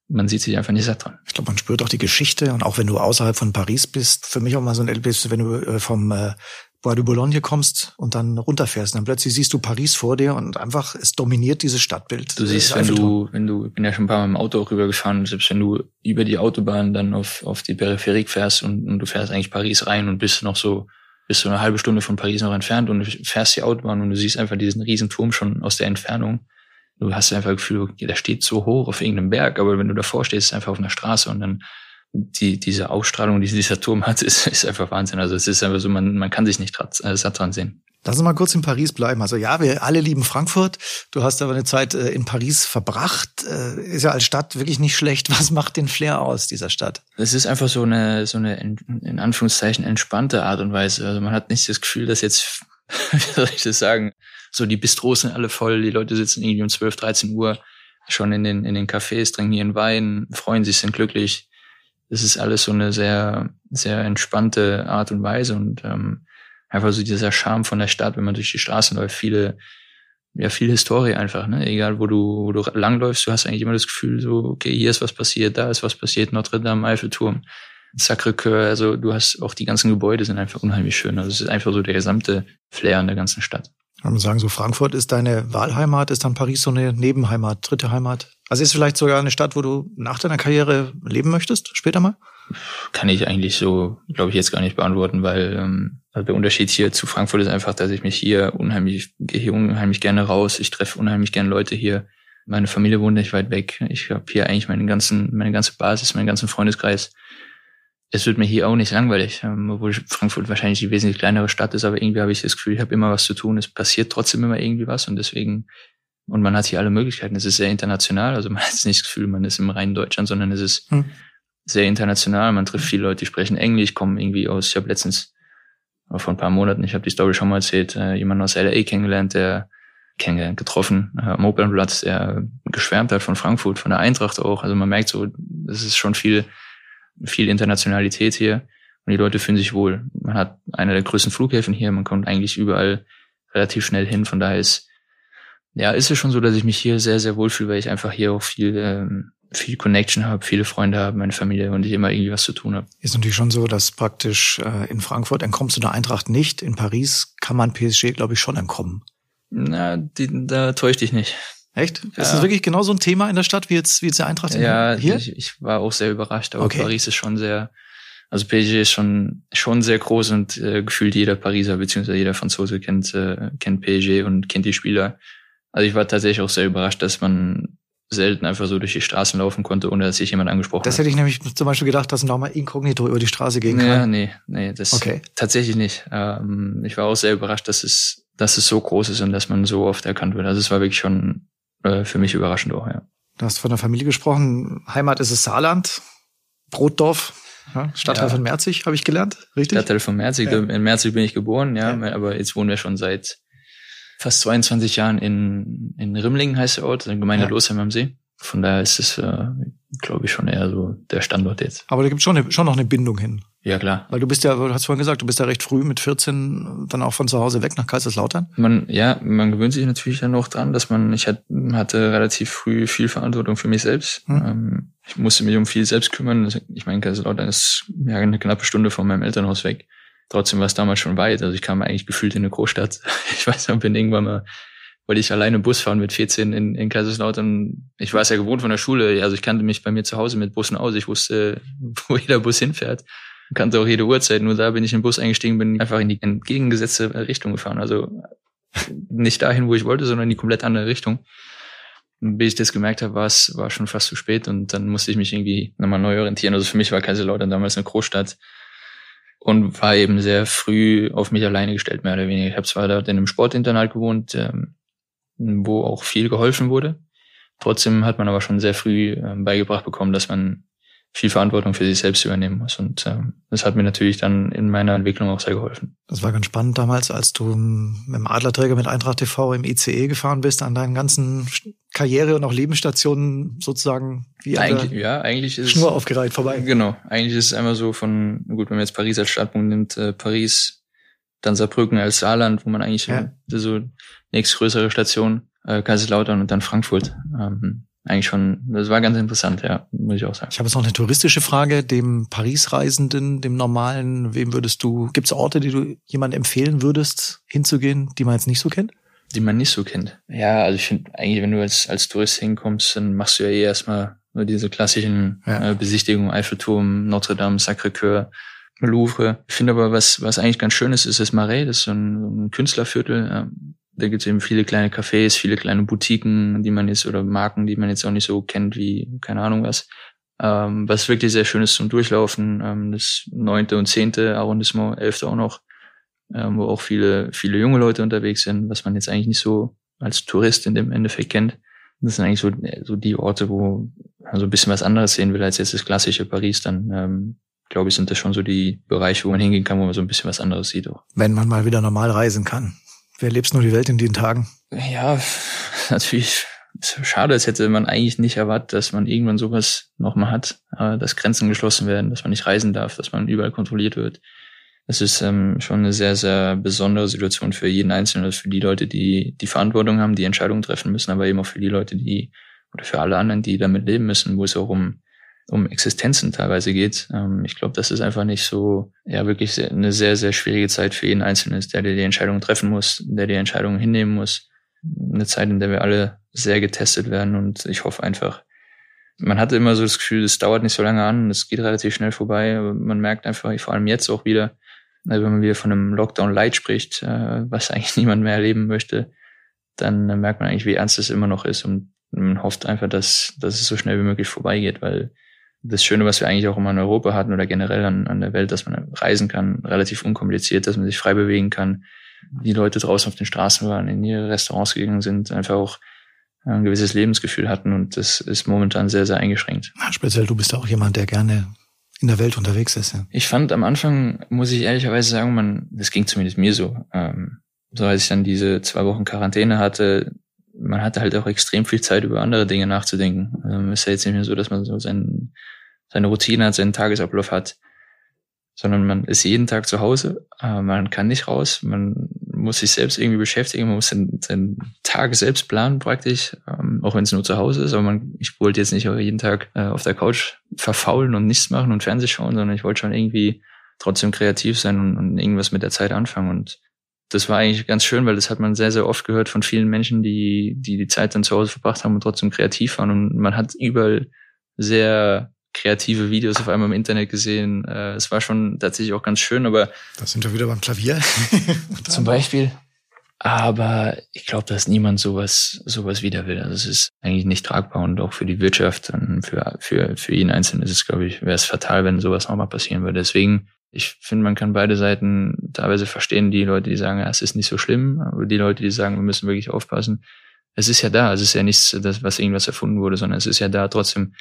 man sieht sich einfach nicht satt dran. Ich glaube, man spürt auch die Geschichte und auch wenn du außerhalb von Paris bist, für mich auch mal so ein Erlebnis, wenn du äh, vom äh, Bois de Boulogne kommst und dann runterfährst, dann plötzlich siehst du Paris vor dir und einfach, es dominiert dieses Stadtbild. Du siehst, wenn du, wenn du, ich bin ja schon ein paar Mal im Auto auch rübergefahren, selbst wenn du über die Autobahn dann auf, auf die Peripherik fährst und, und du fährst eigentlich Paris rein und bist noch so, bist so eine halbe Stunde von Paris noch entfernt und du fährst die Autobahn und du siehst einfach diesen riesen Turm schon aus der Entfernung. Du hast einfach das Gefühl, okay, der steht so hoch auf irgendeinem Berg, aber wenn du davor stehst, ist es einfach auf einer Straße und dann die, diese Ausstrahlung, die dieser Turm hat, ist, ist einfach Wahnsinn. Also es ist einfach so, man, man kann sich nicht äh, satt dran sehen. Lass uns mal kurz in Paris bleiben. Also ja, wir alle lieben Frankfurt. Du hast aber eine Zeit äh, in Paris verbracht. Äh, Ist ja als Stadt wirklich nicht schlecht. Was macht den Flair aus dieser Stadt? Es ist einfach so eine, so eine in, in Anführungszeichen entspannte Art und Weise. Also man hat nicht das Gefühl, dass jetzt, wie soll ich das sagen, so die Bistros sind alle voll, die Leute sitzen irgendwie um 12, 13 Uhr schon in den, in den Cafés, trinken ihren Wein, freuen sich, sind glücklich. Das ist alles so eine sehr, sehr entspannte Art und Weise und ähm, einfach so dieser Charme von der Stadt, wenn man durch die Straßen läuft, viele, ja, viel Historie einfach, ne? Egal wo du, wo du langläufst, du hast eigentlich immer das Gefühl, so, okay, hier ist was passiert, da ist was passiert, Notre Dame, Eiffelturm, Sacré-Cœur, also du hast auch die ganzen Gebäude sind einfach unheimlich schön. Also es ist einfach so der gesamte Flair in der ganzen Stadt. Kann man sagen, so Frankfurt ist deine Wahlheimat, ist dann Paris so eine Nebenheimat, dritte Heimat? Also ist vielleicht sogar eine Stadt, wo du nach deiner Karriere leben möchtest, später mal? Kann ich eigentlich so, glaube ich, jetzt gar nicht beantworten, weil ähm, also der Unterschied hier zu Frankfurt ist einfach, dass ich mich hier unheimlich, gehe hier unheimlich gerne raus, ich treffe unheimlich gerne Leute hier. Meine Familie wohnt nicht weit weg. Ich habe hier eigentlich meinen ganzen, meine ganze Basis, meinen ganzen Freundeskreis. Es wird mir hier auch nicht langweilig, ähm, obwohl Frankfurt wahrscheinlich die wesentlich kleinere Stadt ist, aber irgendwie habe ich das Gefühl, ich habe immer was zu tun. Es passiert trotzdem immer irgendwie was und deswegen und man hat hier alle Möglichkeiten. Es ist sehr international, also man hat nicht das Gefühl, man ist im reinen Deutschland, sondern es ist Hm. Sehr international. Man trifft viele Leute, die sprechen Englisch, kommen irgendwie aus. Ich habe letztens äh, vor ein paar Monaten, ich habe die Story schon mal erzählt, äh, jemanden aus LA kennengelernt, der kennengelernt, getroffen äh, am Opernplatz, der geschwärmt hat von Frankfurt, von der Eintracht auch. Also man merkt so, es ist schon viel, viel Internationalität hier und die Leute fühlen sich wohl. Man hat einer der größten Flughäfen hier, man kommt eigentlich überall relativ schnell hin. Von daher ist Ja, ist es schon so, dass ich mich hier sehr, sehr wohl fühle, weil ich einfach hier auch viel, ähm, viel Connection habe, viele Freunde habe, meine Familie und ich immer irgendwie was zu tun habe. Ist natürlich schon so, dass praktisch äh, in Frankfurt entkommst du der Eintracht nicht. In Paris kann man PSG, glaube ich, schon entkommen. Na, die, da täusche ich nicht. Echt? Ja. Ist das wirklich genau so ein Thema in der Stadt wie jetzt, wie jetzt der Eintracht in- Ja, hier? Ich, ich war auch sehr überrascht, aber Okay. Paris ist schon sehr, also PSG ist schon, schon sehr groß und äh, gefühlt jeder Pariser beziehungsweise jeder Franzose kennt, äh, kennt PSG und kennt die Spieler. Also ich war tatsächlich auch sehr überrascht, dass man selten einfach so durch die Straßen laufen konnte, ohne dass sich jemand angesprochen Das hat. hätte ich nämlich zum Beispiel gedacht, dass man auch mal inkognito über die Straße gehen Ja, kann. nee, nee, das Okay. tatsächlich nicht. Ähm, ich war auch sehr überrascht, dass es, dass es so groß ist und dass man so oft erkannt wird. Also es war wirklich schon äh, für mich überraschend auch, ja. Du hast von der Familie gesprochen. Heimat ist es Saarland, Brotdorf, ja, Stadtteil Ja. von Merzig, habe ich gelernt, richtig? Stadtteil von Merzig. Ja. In Merzig bin ich geboren, Ja. aber jetzt wohnen wir schon seit fast 22 Jahren in, in Rimlingen, heißt der Ort, in der Gemeinde Ja. Losheim am See. Von daher ist es, äh, glaube ich, schon eher so der Standort jetzt. Aber da gibt schon, eine, schon noch eine Bindung hin. Ja, klar. Weil du bist ja, du hast vorhin gesagt, du bist ja recht früh mit 14 dann auch von zu Hause weg nach Kaiserslautern. Man, ja, man gewöhnt sich natürlich dann auch dran, dass man, ich hat, hatte relativ früh viel Verantwortung für mich selbst. Hm. Ähm, ich musste mich um viel selbst kümmern. Ich meine, Kaiserslautern ist ja eine knappe Stunde von meinem Elternhaus weg. Trotzdem war es damals schon weit. Also ich kam eigentlich gefühlt in eine Großstadt. Ich weiß noch, bin irgendwann mal, wollte ich alleine Bus fahren mit 14 in, in Kaiserslautern. Ich war es ja gewohnt von der Schule. Also ich kannte mich bei mir zu Hause mit Bussen aus. Ich wusste, wo jeder Bus hinfährt. Kannte auch jede Uhrzeit. Nur da bin ich in den Bus eingestiegen, bin einfach in die entgegengesetzte Richtung gefahren. Also nicht dahin, wo ich wollte, sondern in die komplett andere Richtung. Und bis ich das gemerkt habe, war es war schon fast zu spät und dann musste ich mich irgendwie nochmal neu orientieren. Also für mich war Kaiserslautern damals eine Großstadt und war eben sehr früh auf mich alleine gestellt, mehr oder weniger. Ich habe zwar dort in einem Sportinternat gewohnt, ähm, wo auch viel geholfen wurde. Trotzdem hat man aber schon sehr früh ähm, beigebracht bekommen, dass man viel Verantwortung für sich selbst übernehmen muss. Und ähm, das hat mir natürlich dann in meiner Entwicklung auch sehr geholfen. Das war ganz spannend damals, als du mit dem Adlerträger mit Eintracht TV im ICE gefahren bist, an deinen ganzen Karriere- und auch Lebensstationen sozusagen wie Eigentlich, ja, eigentlich ist Schnur aufgereiht vorbei. Genau, eigentlich ist es einmal so von, gut, wenn man jetzt Paris als Startpunkt nimmt, äh, Paris, dann Saarbrücken als Saarland, wo man eigentlich Ja. so, so nächstgrößere Station, äh, Kaiserslautern und dann Frankfurt. Ähm, eigentlich schon, das war ganz interessant, ja, muss ich auch sagen. Ich habe jetzt noch eine touristische Frage. Dem Paris-Reisenden, dem normalen, wem würdest du, gibt es Orte, die du jemandem empfehlen würdest, hinzugehen, die man jetzt nicht so kennt? Die man nicht so kennt. Ja, also ich finde eigentlich, wenn du als, als Tourist hinkommst, dann machst du ja eh erstmal nur diese klassischen Ja. äh, Besichtigungen, Eiffelturm, Notre Dame, Sacré-Cœur, Louvre. Ich finde aber, was, was eigentlich ganz schön ist, ist das Marais, das ist so ein, so ein Künstlerviertel. Ähm, da gibt es eben viele kleine Cafés, viele kleine Boutiquen, die man jetzt, oder Marken, die man jetzt auch nicht so kennt wie, keine Ahnung was. Ähm, was wirklich sehr schön ist zum Durchlaufen. Ähm, das neunte und zehnte Arrondissement, elfte auch noch, ähm, wo auch viele, viele junge Leute unterwegs sind, was man jetzt eigentlich nicht so als Tourist in dem Endeffekt kennt. Das sind eigentlich so, so die Orte, wo man so ein bisschen was anderes sehen will als jetzt das klassische Paris. Dann ähm, glaube ich, sind das schon so die Bereiche, wo man hingehen kann, wo man so ein bisschen was anderes sieht auch. Wenn man mal wieder normal reisen kann. Wer lebst nur die Welt in den Tagen? Ja, natürlich schade, als hätte man eigentlich nicht erwartet, dass man irgendwann sowas nochmal hat, äh, dass Grenzen geschlossen werden, dass man nicht reisen darf, dass man überall kontrolliert wird. Das ist ähm, schon eine sehr, sehr besondere Situation für jeden Einzelnen, also für die Leute, die die Verantwortung haben, die Entscheidungen treffen müssen, aber eben auch für die Leute, die oder für alle anderen, die damit leben müssen, wo es auch um um Existenzen teilweise geht. Ähm, ich glaube, das ist einfach nicht so, ja, wirklich sehr, eine sehr, sehr schwierige Zeit für jeden Einzelnen der, die Entscheidungen treffen muss, der die Entscheidungen hinnehmen muss. Eine Zeit, in der wir alle sehr getestet werden und ich hoffe einfach, man hatte immer so das Gefühl, es dauert nicht so lange an, es geht relativ schnell vorbei, aber man merkt einfach, vor allem jetzt auch wieder, also wenn man wieder von einem Lockdown Light spricht, äh, was eigentlich niemand mehr erleben möchte, dann merkt man eigentlich, wie ernst es immer noch ist und man hofft einfach, dass, dass es so schnell wie möglich vorbeigeht, weil das Schöne, was wir eigentlich auch immer in Europa hatten oder generell an, an der Welt, dass man reisen kann, relativ unkompliziert, dass man sich frei bewegen kann. Die Leute draußen auf den Straßen waren, in ihre Restaurants gegangen sind, einfach auch ein gewisses Lebensgefühl hatten und das ist momentan sehr, sehr eingeschränkt. Speziell du bist ja auch jemand, der gerne in der Welt unterwegs ist. Ja. Ich fand am Anfang, muss ich ehrlicherweise sagen, man, das ging zumindest mir so, ähm, so als ich dann diese zwei Wochen Quarantäne hatte, man hatte halt auch extrem viel Zeit, über andere Dinge nachzudenken. Ähm, ist ja jetzt nicht mehr so, dass man so sein, seine Routine hat, seinen Tagesablauf hat, sondern man ist jeden Tag zu Hause, äh, man kann nicht raus, man muss sich selbst irgendwie beschäftigen, man muss sein, sein Tag selbst planen praktisch, ähm, auch wenn es nur zu Hause ist. Aber man, ich wollte jetzt nicht jeden Tag äh, auf der Couch verfaulen und nichts machen und Fernseh schauen, sondern ich wollte schon irgendwie trotzdem kreativ sein und, und irgendwas mit der Zeit anfangen. Und das war eigentlich ganz schön, weil das hat man sehr, sehr oft gehört von vielen Menschen, die die, die Zeit dann zu Hause verbracht haben und trotzdem kreativ waren. Und man hat überall sehr kreative Videos auf einmal im Internet gesehen. Äh, es war schon tatsächlich auch ganz schön, aber. Da sind wir wieder beim Klavier. zum Beispiel. Aber ich glaube, dass niemand sowas, sowas wieder will. Also es ist eigentlich nicht tragbar und auch für die Wirtschaft und für, für, für jeden Einzelnen ist es, glaube ich, wäre es fatal, wenn sowas nochmal passieren würde. Deswegen, ich finde, man kann beide Seiten teilweise verstehen. Die Leute, die sagen, ja, es ist nicht so schlimm, aber die Leute, die sagen, wir müssen wirklich aufpassen. Es ist ja da. Es ist ja nichts, das, was irgendwas erfunden wurde, sondern es ist ja da. Trotzdem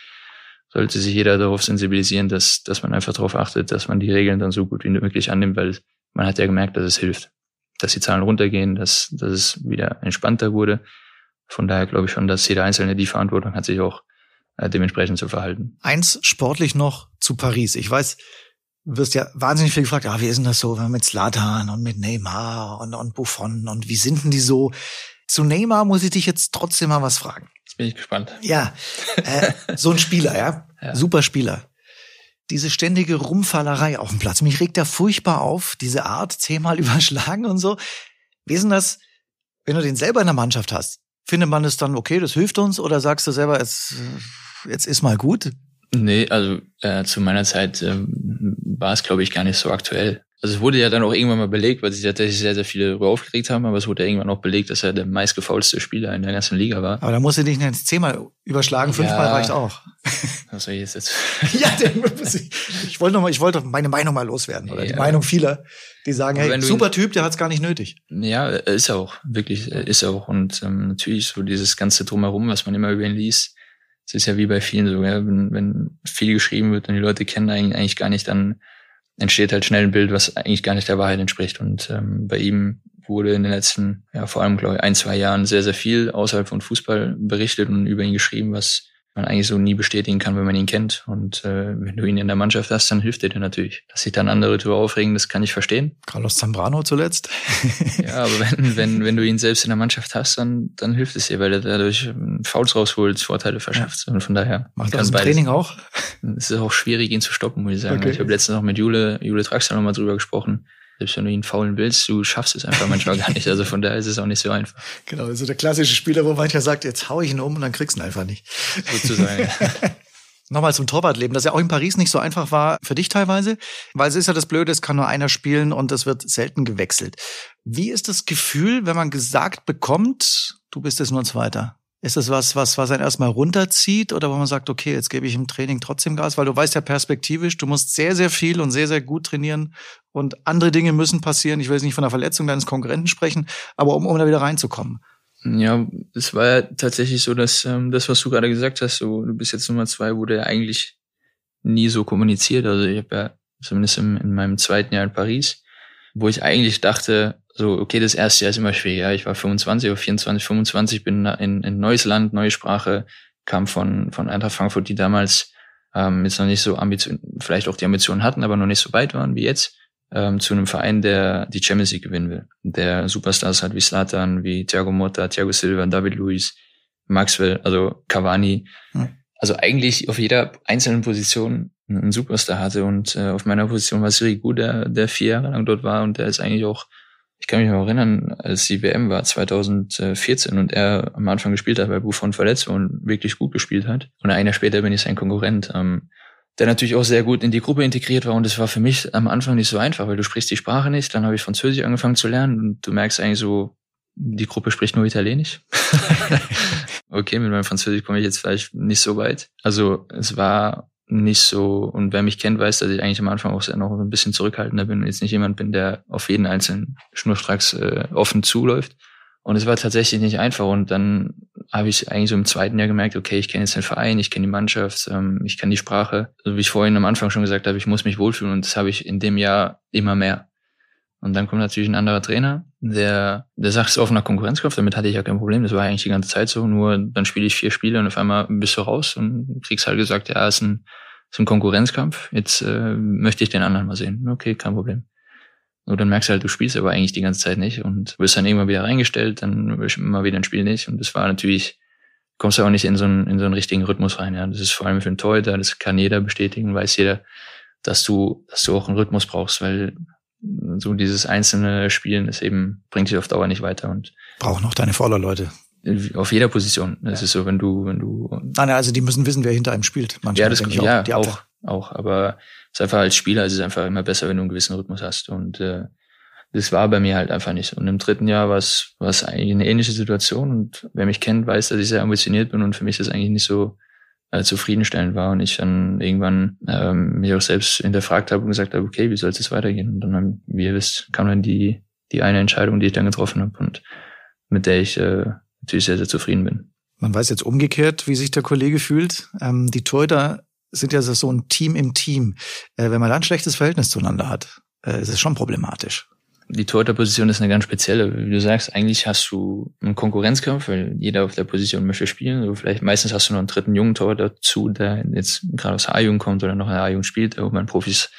sollte sich jeder darauf sensibilisieren, dass, dass man einfach darauf achtet, dass man die Regeln dann so gut wie möglich annimmt, weil man hat ja gemerkt, dass es hilft dass die Zahlen runtergehen, dass, dass es wieder entspannter wurde. Von daher glaube ich schon, dass jeder Einzelne die Verantwortung hat, sich auch äh, dementsprechend zu verhalten. Eins sportlich noch zu Paris. Ich weiß, du wirst ja wahnsinnig viel gefragt, ah, wie ist denn das so mit Slatan und mit Neymar und, und Buffon und wie sind denn die so? Zu Neymar muss ich dich jetzt trotzdem mal was fragen. Jetzt bin ich gespannt. Ja, äh, so ein Spieler, ja? Ja. Super Spieler diese ständige Rumfallerei auf dem Platz. Mich regt da furchtbar auf, diese Art, zehnmal überschlagen und so. Wie ist denn das, wenn du den selber in der Mannschaft hast? Findet man es dann, okay, das hilft uns? Oder sagst du selber, jetzt, jetzt ist mal gut? Nee, also äh, zu meiner Zeit äh, war es, glaube ich, gar nicht so aktuell. Also es wurde ja dann auch irgendwann mal belegt, weil sich tatsächlich sehr, sehr viele darüber aufgeregt haben, aber es wurde ja irgendwann auch belegt, dass er der meistgefaulste Spieler in der ganzen Liga war. Aber da musst du dich nicht zehnmal überschlagen, fünfmal ja, reicht auch. Was soll ich jetzt? jetzt? ja, ich, wollte noch mal, ich wollte meine Meinung mal loswerden, oder ja. die Meinung vieler, die sagen, hey, super Typ, der hat es gar nicht nötig. Ja, ist er auch, wirklich, ist er auch. Und ähm, natürlich so dieses ganze Drumherum, was man immer über ihn liest, es ist ja wie bei vielen so, ja, wenn, wenn viel geschrieben wird und die Leute kennen eigentlich gar nicht, dann entsteht halt schnell ein Bild, was eigentlich gar nicht der Wahrheit entspricht. Und ähm, bei ihm wurde in den letzten, ja vor allem glaube ich, ein, zwei Jahren sehr, sehr viel außerhalb von Fußball berichtet und über ihn geschrieben, was man eigentlich so nie bestätigen kann, wenn man ihn kennt. Und äh, wenn du ihn in der Mannschaft hast, dann hilft er dir natürlich. Dass sich dann andere darüber aufregen, das kann ich verstehen. Carlos Zambrano zuletzt. ja, aber wenn, wenn, wenn du ihn selbst in der Mannschaft hast, dann, dann hilft es dir, weil er dadurch Fouls rausholt, Vorteile verschafft. Ja. Und von daher. Macht das im Training auch? Es ist auch schwierig, ihn zu stoppen, muss ich sagen. Okay. Ich habe letztens noch mit Jule, Jule Traxler nochmal drüber gesprochen selbst wenn du ihn faulen willst, du schaffst es einfach manchmal gar nicht. Also von daher ist es auch nicht so einfach. Genau, also der klassische Spieler, wo mancher sagt, jetzt hau ich ihn um und dann kriegst du ihn einfach nicht. Sozusagen. Nochmal zum Torwartleben, das ja auch in Paris nicht so einfach war für dich teilweise, weil es ist ja das Blöde, es kann nur einer spielen und es wird selten gewechselt. Wie ist das Gefühl, wenn man gesagt bekommt, du bist jetzt nur ein Zweiter? Ist das was, was, was einen erstmal runterzieht oder wo man sagt, okay, jetzt gebe ich im Training trotzdem Gas, weil du weißt ja perspektivisch, du musst sehr, sehr viel und sehr, sehr gut trainieren und andere Dinge müssen passieren. Ich will jetzt nicht von der Verletzung deines Konkurrenten sprechen, aber um, um da wieder reinzukommen. Ja, es war ja tatsächlich so, dass ähm, das, was du gerade gesagt hast, so du bist jetzt Nummer zwei, wurde ja eigentlich nie so kommuniziert. Also ich habe ja zumindest im, in meinem zweiten Jahr in Paris, wo ich eigentlich dachte, so, okay, das erste Jahr ist immer schwierig. Ja, ich war 25 oder 24, 25, bin in, in neues Land, neue Sprache, kam von, von Eintracht Frankfurt, die damals ähm, jetzt noch nicht so Ambition, vielleicht auch die Ambitionen hatten, aber noch nicht so weit waren wie jetzt, ähm, zu einem Verein, der die Champions League gewinnen will. Der Superstars hat wie Slatan, wie Thiago Motta, Thiago Silva, David Luiz, Maxwell, also Cavani. Hm. Also eigentlich auf jeder einzelnen Position einen Superstar hatte und äh, auf meiner Position war Sirigu, der, der vier Jahre lang dort war und der ist eigentlich auch ich kann mich noch erinnern, als die WM war 2014 und er am Anfang gespielt hat, weil Buffon verletzt war und wirklich gut gespielt hat. Und ein Jahr später bin ich sein Konkurrent, ähm, der natürlich auch sehr gut in die Gruppe integriert war. Und es war für mich am Anfang nicht so einfach, weil du sprichst die Sprache nicht. Dann habe ich Französisch angefangen zu lernen und du merkst eigentlich so, die Gruppe spricht nur Italienisch. okay, mit meinem Französisch komme ich jetzt vielleicht nicht so weit. Also es war nicht so, und wer mich kennt, weiß, dass ich eigentlich am Anfang auch noch ein bisschen zurückhaltender bin und jetzt nicht jemand bin, der auf jeden einzelnen schnurstracks äh, offen zuläuft. Und es war tatsächlich nicht einfach. Und dann habe ich eigentlich so im zweiten Jahr gemerkt, okay, ich kenne jetzt den Verein, ich kenne die Mannschaft, ähm, ich kann die Sprache. Also wie ich vorhin am Anfang schon gesagt habe, ich muss mich wohlfühlen und das habe ich in dem Jahr immer mehr. Und dann kommt natürlich ein anderer Trainer, der, der sagt, es ist offener Konkurrenzkampf, damit hatte ich ja kein Problem, das war eigentlich die ganze Zeit so, nur dann spiele ich vier Spiele und auf einmal bist du raus und kriegst halt gesagt, ja, es ist ein, ist ein Konkurrenzkampf, jetzt äh, möchte ich den anderen mal sehen. Okay, kein Problem. Und dann merkst du halt, du spielst aber eigentlich die ganze Zeit nicht und wirst dann irgendwann wieder reingestellt, dann immer wieder ein Spiel nicht. Und das war natürlich, kommst du auch nicht in so einen, in so einen richtigen Rhythmus rein. Ja. Das ist vor allem für einen Torhüter, das kann jeder bestätigen, weiß jeder, dass du, dass du auch einen Rhythmus brauchst, weil so dieses einzelne Spielen ist eben, bringt dich auf Dauer nicht weiter und Brauchen noch deine Vorderleute. auf jeder Position. Das ist so, wenn du, wenn du Nein, also die müssen wissen, wer hinter einem spielt. Manchmal ja, das denke ich ja, die auch, Abwehr. auch, aber es ist einfach als Spieler es ist einfach immer besser, wenn du einen gewissen Rhythmus hast und äh, das war bei mir halt einfach nicht. Und im dritten Jahr war es war es eigentlich eine ähnliche Situation und wer mich kennt, weiß, dass ich sehr ambitioniert bin und für mich das eigentlich nicht so äh, zufriedenstellend war und ich dann irgendwann ähm, mich auch selbst hinterfragt habe und gesagt habe, okay, wie soll es jetzt weitergehen? Und dann, wie ihr wisst, kam dann die die eine Entscheidung, die ich dann getroffen habe und mit der ich äh, natürlich sehr, sehr zufrieden bin. Man weiß jetzt umgekehrt, wie sich der Kollege fühlt. Ähm, die Torhüter sind ja so ein Team im Team. Äh, wenn man da ein schlechtes Verhältnis zueinander hat, äh, ist es schon problematisch. Die Torhüterposition ist eine ganz spezielle. Wie du sagst, eigentlich hast du einen Konkurrenzkampf, weil jeder auf der Position möchte spielen. Also vielleicht meistens hast du noch einen dritten jungen Torhüter dazu, der jetzt gerade aus der A-Jugend kommt oder noch in der A-Jugend spielt, wo man Profis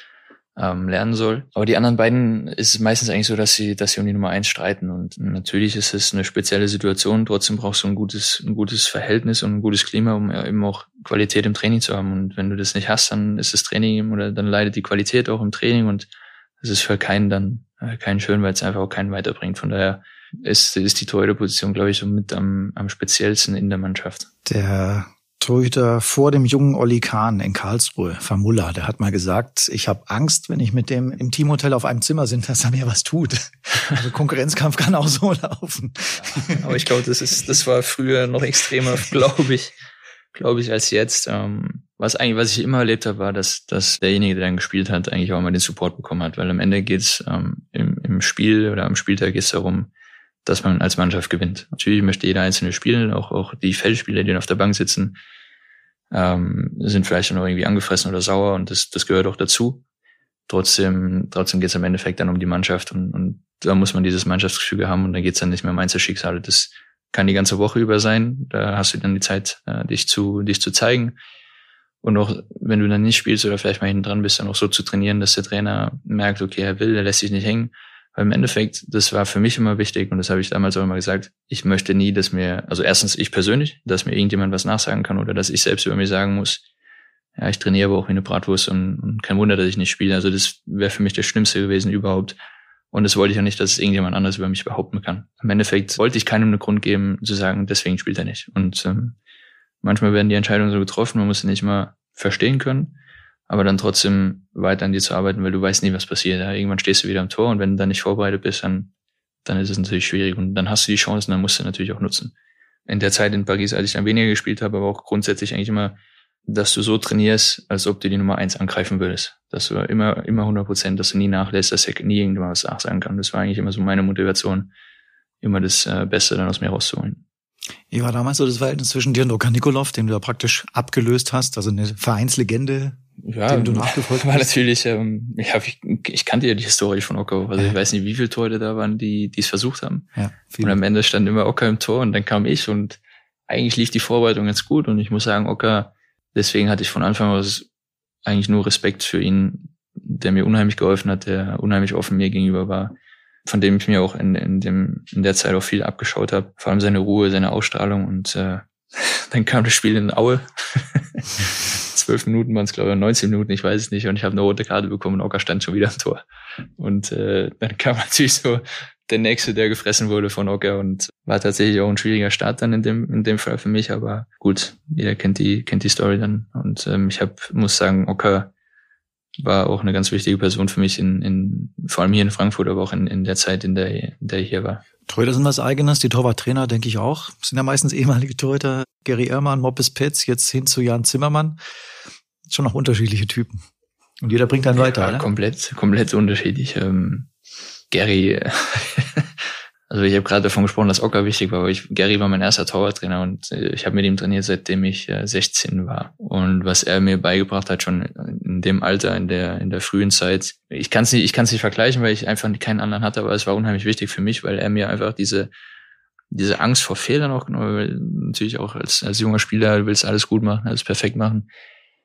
ähm, lernen soll. Aber die anderen beiden ist es meistens eigentlich so, dass sie, dass sie um die Nummer eins streiten. Und natürlich ist es eine spezielle Situation. Trotzdem brauchst du ein gutes, ein gutes Verhältnis und ein gutes Klima, um eben auch Qualität im Training zu haben. Und wenn du das nicht hast, dann ist das Training oder dann leidet die Qualität auch im Training und es ist für keinen dann keinen schön, weil es einfach auch keinen weiterbringt. Von daher ist, ist die Torhüterposition, glaube ich, so mit am, am speziellsten in der Mannschaft. Der Torhüter vor dem jungen Olli Kahn in Karlsruhe, Famulla, der hat mal gesagt, ich habe Angst, wenn ich mit dem im Teamhotel auf einem Zimmer sind, dass er mir was tut. Also Konkurrenzkampf kann auch so laufen. Aber ich glaube, das ist, das war früher noch extremer, glaube ich, glaube ich, als jetzt. Ähm, was eigentlich, was ich immer erlebt habe, war, dass, dass derjenige, der dann gespielt hat, eigentlich auch mal den Support bekommen hat, weil am Ende geht's ähm, im, im Spiel oder am Spieltag geht's darum, dass man als Mannschaft gewinnt. Natürlich möchte jeder einzelne spielen, auch, auch die Feldspieler, die auf der Bank sitzen, ähm, sind vielleicht noch irgendwie angefressen oder sauer und das, das gehört auch dazu. Trotzdem, trotzdem geht's am Endeffekt dann um die Mannschaft und, und da muss man dieses Mannschaftsgefüge haben und da geht's dann nicht mehr um Einzelschicksale. Das kann die ganze Woche über sein. Da hast du dann die Zeit, äh, dich zu, dich zu zeigen. Und auch wenn du dann nicht spielst oder vielleicht mal hinten dran bist, dann auch so zu trainieren, dass der Trainer merkt, okay, er will, er lässt sich nicht hängen. Weil im Endeffekt, das war für mich immer wichtig und das habe ich damals auch immer gesagt, ich möchte nie, dass mir, also erstens ich persönlich, dass mir irgendjemand was nachsagen kann oder dass ich selbst über mir sagen muss, ja, ich trainiere aber auch wie eine Bratwurst und, und kein Wunder, dass ich nicht spiele. Also das wäre für mich das Schlimmste gewesen überhaupt. Und das wollte ich auch nicht, dass es irgendjemand anderes über mich behaupten kann. Im Endeffekt wollte ich keinem einen Grund geben, zu sagen, deswegen spielt er nicht. Und ähm, manchmal werden die Entscheidungen so getroffen, man muss sie nicht mal verstehen können, aber dann trotzdem weiter an dir zu arbeiten, weil du weißt nie, was passiert. Ja, irgendwann stehst du wieder am Tor und wenn du dann nicht vorbereitet bist, dann, dann ist es natürlich schwierig und dann hast du die Chancen, dann musst du natürlich auch nutzen. In der Zeit in Paris, als ich dann weniger gespielt habe, aber auch grundsätzlich eigentlich immer, dass du so trainierst, als ob du die Nummer eins angreifen würdest. Dass du immer, immer 100 Prozent, dass du nie nachlässt, dass dir nie irgendjemand was nachsagen kann. Das war eigentlich immer so meine Motivation, immer das äh, Beste dann aus mir rauszuholen. Wie war damals so das Verhältnis zwischen dir und Okan Nikolov, den du da praktisch abgelöst hast, also eine Vereinslegende, Ja, dem du nachgefolgt war bist? natürlich, ähm, ja, ich, ich kannte ja die Historie von Ocker. Also Ja. ich weiß nicht, wie viele Tore da waren, die die es versucht haben. Ja. Und am Ende stand immer Ocker im Tor und dann kam ich und eigentlich lief die Vorbereitung ganz gut und ich muss sagen, Ocker, deswegen hatte ich von Anfang aus eigentlich nur Respekt für ihn, der mir unheimlich geholfen hat, der unheimlich offen mir gegenüber war, von dem ich mir auch in, in, dem, in der Zeit auch viel abgeschaut habe. Vor allem seine Ruhe, seine Ausstrahlung und äh, dann kam das Spiel in Aue. Zwölf Minuten waren es, glaube ich, oder 19 Minuten, ich weiß es nicht. Und ich habe eine rote Karte bekommen und Ocker stand schon wieder am Tor. Und äh, dann kam natürlich so der nächste, der gefressen wurde von Ocker und war tatsächlich auch ein schwieriger Start dann in dem in dem Fall für mich. Aber gut, jeder kennt die kennt die Story dann und ähm, ich hab, muss sagen, Ocker war auch eine ganz wichtige Person für mich in, in vor allem hier in Frankfurt, aber auch in, in der Zeit, in der in der ich hier war. Torhüter sind was Eigenes, die Torwarttrainer denke ich auch. Sind ja meistens ehemalige Torhüter. Gary Ehrmann, Moppes Petz, jetzt hin zu Jan Zimmermann. Schon noch unterschiedliche Typen. Und jeder bringt einen weiter, ja, oder? komplett komplett unterschiedlich. Ähm, Gary, also ich habe gerade davon gesprochen, dass Ocker wichtig war, aber ich, Gary war mein erster Torwarttrainer und äh, ich habe mit ihm trainiert, seitdem ich äh, 16 war. Und was er mir beigebracht hat, schon in dem Alter, in der in der frühen Zeit, ich kann es nicht, ich kann es nicht vergleichen, weil ich einfach keinen anderen hatte, aber es war unheimlich wichtig für mich, weil er mir einfach diese diese Angst vor Fehlern auch genommen, weil natürlich auch als, als junger Spieler du willst alles gut machen, alles perfekt machen.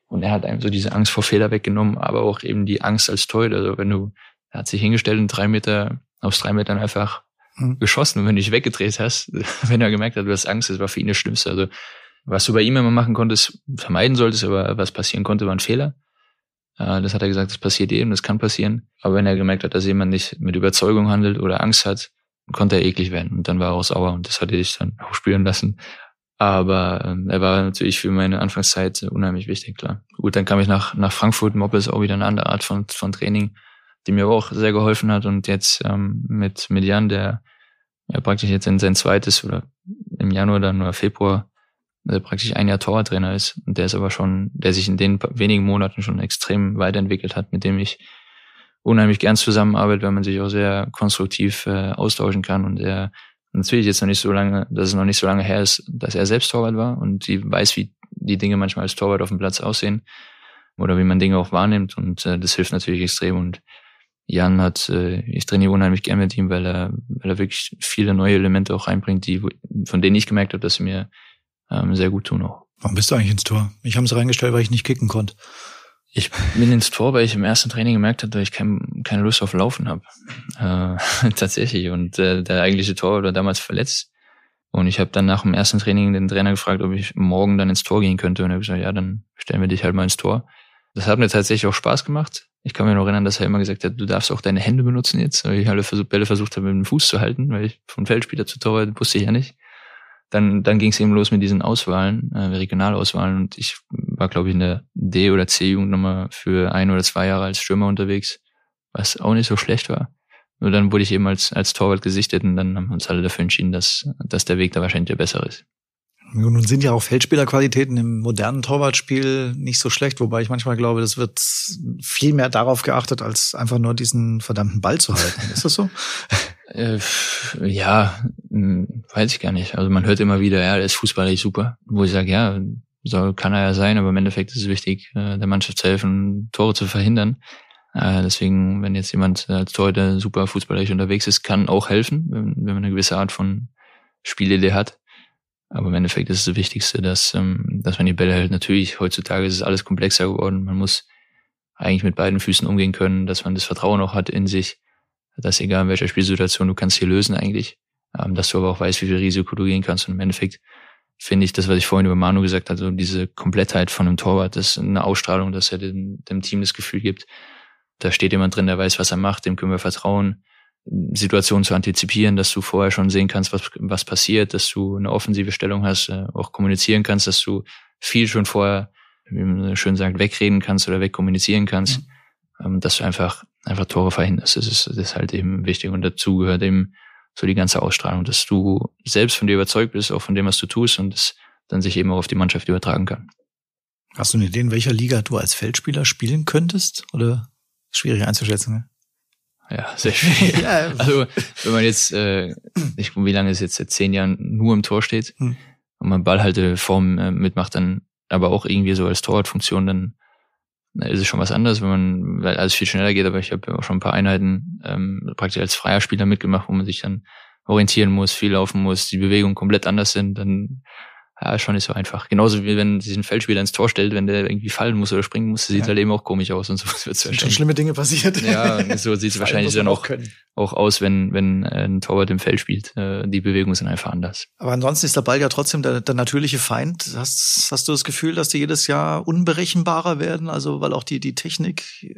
Und er hat einem so diese Angst vor Fehler weggenommen, aber auch eben die Angst als Torhüter. Also wenn du, Er hat sich hingestellt und drei Meter, aus drei Metern einfach Mhm. geschossen. Und wenn du dich weggedreht hast, wenn er gemerkt hat, du hast Angst, das war für ihn das Schlimmste. Also, was du bei ihm immer machen konntest, vermeiden solltest, aber was passieren konnte, war ein Fehler. Äh, Das hat er gesagt, das passiert jedem, das kann passieren. Aber wenn er gemerkt hat, dass jemand nicht mit Überzeugung handelt oder Angst hat, konnte er eklig werden. Und dann war er auch sauer und das hatte ich dann auch spüren lassen. Aber ähm, er war natürlich für meine Anfangszeit unheimlich wichtig, klar. Gut, dann kam ich nach, nach Frankfurt. Moppe ist auch wieder eine andere Art von, von Training, die mir auch sehr geholfen hat. Und jetzt ähm, mit, Jan, der ja praktisch jetzt in sein zweites oder im Januar dann oder Februar der praktisch ein Jahr Torwarttrainer ist. Und der ist aber schon, der sich in den wenigen Monaten schon extrem weiterentwickelt hat, mit dem ich unheimlich gern zusammenarbeite, weil man sich auch sehr konstruktiv äh, austauschen kann und er natürlich jetzt noch nicht so lange, dass es noch nicht so lange her ist, dass er selbst Torwart war und sie weiß, wie die Dinge manchmal als Torwart auf dem Platz aussehen oder wie man Dinge auch wahrnimmt und äh, das hilft natürlich extrem und Jan hat, äh, ich trainiere unheimlich gern mit ihm, weil er, weil er wirklich viele neue Elemente auch reinbringt, die, von denen ich gemerkt habe, dass sie mir ähm, sehr gut tun auch. Warum bist du eigentlich ins Tor? Ich habe es reingestellt, weil ich nicht kicken konnte. Ich bin ins Tor, weil ich im ersten Training gemerkt habe, dass ich kein, keine Lust auf Laufen habe. Äh, tatsächlich. Und äh, der eigentliche Tor war damals verletzt. Und ich habe dann nach dem ersten Training den Trainer gefragt, ob ich morgen dann ins Tor gehen könnte. Und er hat gesagt, ja, dann stellen wir dich halt mal ins Tor. Das hat mir tatsächlich auch Spaß gemacht. Ich kann mir noch erinnern, dass er immer gesagt hat, du darfst auch deine Hände benutzen jetzt, weil ich alle Bälle versucht habe, mit dem Fuß zu halten, weil ich von Feldspieler zu Torwart wusste ich ja nicht. Dann, dann ging es eben los mit diesen Auswahlen, äh, Regionalauswahlen. Und ich war, glaube ich, in der D- oder C-Jugendnummer für ein oder zwei Jahre als Stürmer unterwegs, was auch nicht so schlecht war. Nur dann wurde ich eben als, als Torwart gesichtet und dann haben uns alle dafür entschieden, dass, dass der Weg da wahrscheinlich der bessere ist. Nun sind ja auch Feldspielerqualitäten im modernen Torwartspiel nicht so schlecht, wobei ich manchmal glaube, das wird viel mehr darauf geachtet, als einfach nur diesen verdammten Ball zu halten. Ist das so? Äh, ja, mh, weiß ich gar nicht. Also man hört immer wieder, ja, der ist fußballerisch super. Wo ich sage, ja, soll, kann er ja sein, aber im Endeffekt ist es wichtig, äh, der Mannschaft zu helfen, Tore zu verhindern. Äh, deswegen, wenn jetzt jemand als Torhüter super fußballerisch unterwegs ist, kann auch helfen, wenn man eine gewisse Art von Spielidee hat. Aber im Endeffekt ist es das Wichtigste, dass, ähm, dass man die Bälle hält. Natürlich, heutzutage ist es alles komplexer geworden. Man muss eigentlich mit beiden Füßen umgehen können, dass man das Vertrauen auch hat in sich, dass egal in welcher Spielsituation, du kannst hier lösen eigentlich, ähm, dass du aber auch weißt, wie viel Risiko du gehen kannst. Und im Endeffekt finde ich das, was ich vorhin über Manu gesagt habe, so diese Komplettheit von einem Torwart, das ist eine Ausstrahlung, dass er dem, dem Team das Gefühl gibt, da steht jemand drin, der weiß, was er macht, dem können wir vertrauen. Situationen zu antizipieren, dass du vorher schon sehen kannst, was, was passiert, dass du eine offensive Stellung hast, äh, auch kommunizieren kannst, dass du viel schon vorher, wie man schön sagt, wegreden kannst oder wegkommunizieren kannst, mhm. dass du einfach, einfach Tore verhinderst. Das ist, das ist halt eben wichtig und dazu gehört eben so die ganze Ausstrahlung, dass du selbst von dir überzeugt bist, auch von dem, was du tust und das dann sich eben auch auf die Mannschaft übertragen kann. Hast du eine Idee, in welcher Liga du als Feldspieler spielen könntest? Oder schwierig einzuschätzen? Ne? Ja, sehr schwierig. ja. Also wenn man jetzt, äh, ich, wie lange es jetzt seit zehn Jahren nur im Tor steht hm. und man Ballhalteform äh, mitmacht, dann aber auch irgendwie so als Torwartfunktion, dann na, ist es schon was anderes, wenn man, weil alles viel schneller geht, aber ich habe auch schon ein paar Einheiten ähm, praktisch als freier Spieler mitgemacht, wo man sich dann orientieren muss, viel laufen muss, die Bewegungen komplett anders sind, dann ja, schon nicht so einfach. Genauso wie wenn sich ein Feldspieler ins Tor stellt, wenn der irgendwie fallen muss oder springen muss, sieht ja. halt eben auch komisch aus und so wird Sind schon schlimme Dinge passiert. Ja, so sieht es wahrscheinlich dann auch, auch aus, wenn, wenn ein Torwart im Feld spielt. Äh, Die Bewegungen sind einfach anders. Aber ansonsten ist der Ball ja trotzdem der, der natürliche Feind. Hast, hast du das Gefühl, dass die jedes Jahr unberechenbarer werden? Also weil auch die, die Technik, äh,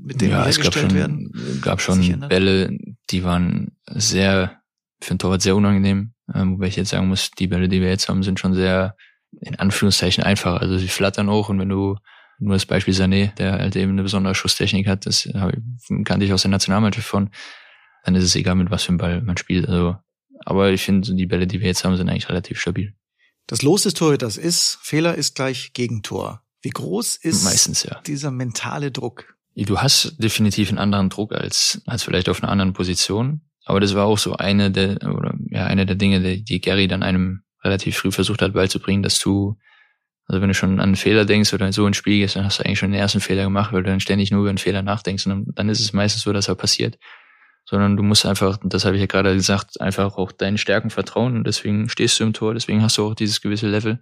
mit denen ja, hergestellt es gab schon, werden? gab schon Bälle, die waren sehr, für einen Torwart sehr unangenehm. Ähm, wobei ich jetzt sagen muss, die Bälle, die wir jetzt haben, sind schon sehr, in Anführungszeichen, einfach. Also sie flattern auch und wenn du nur das Beispiel Sané, der halt eben eine besondere Schusstechnik hat, das kannte ich aus der Nationalmannschaft von, dann ist es egal, mit was für einem Ball man spielt. Also, aber ich finde, die Bälle, die wir jetzt haben, sind eigentlich relativ stabil. Das Los des Torhüters ist, Fehler ist gleich Gegentor. Wie groß ist Meistens, ja. dieser mentale Druck? Du hast definitiv einen anderen Druck als, als vielleicht auf einer anderen Position. Aber das war auch so eine der, oder ja, eine der Dinge, die, die Gary dann einem relativ früh versucht hat beizubringen, dass du, also wenn du schon an einen Fehler denkst oder so ins Spiel gehst, dann hast du eigentlich schon den ersten Fehler gemacht, weil du dann ständig nur über einen Fehler nachdenkst und dann, dann ist es meistens so, dass er passiert. Sondern du musst einfach, das habe ich ja gerade gesagt, einfach auch deinen Stärken vertrauen und deswegen stehst du im Tor, deswegen hast du auch dieses gewisse Level,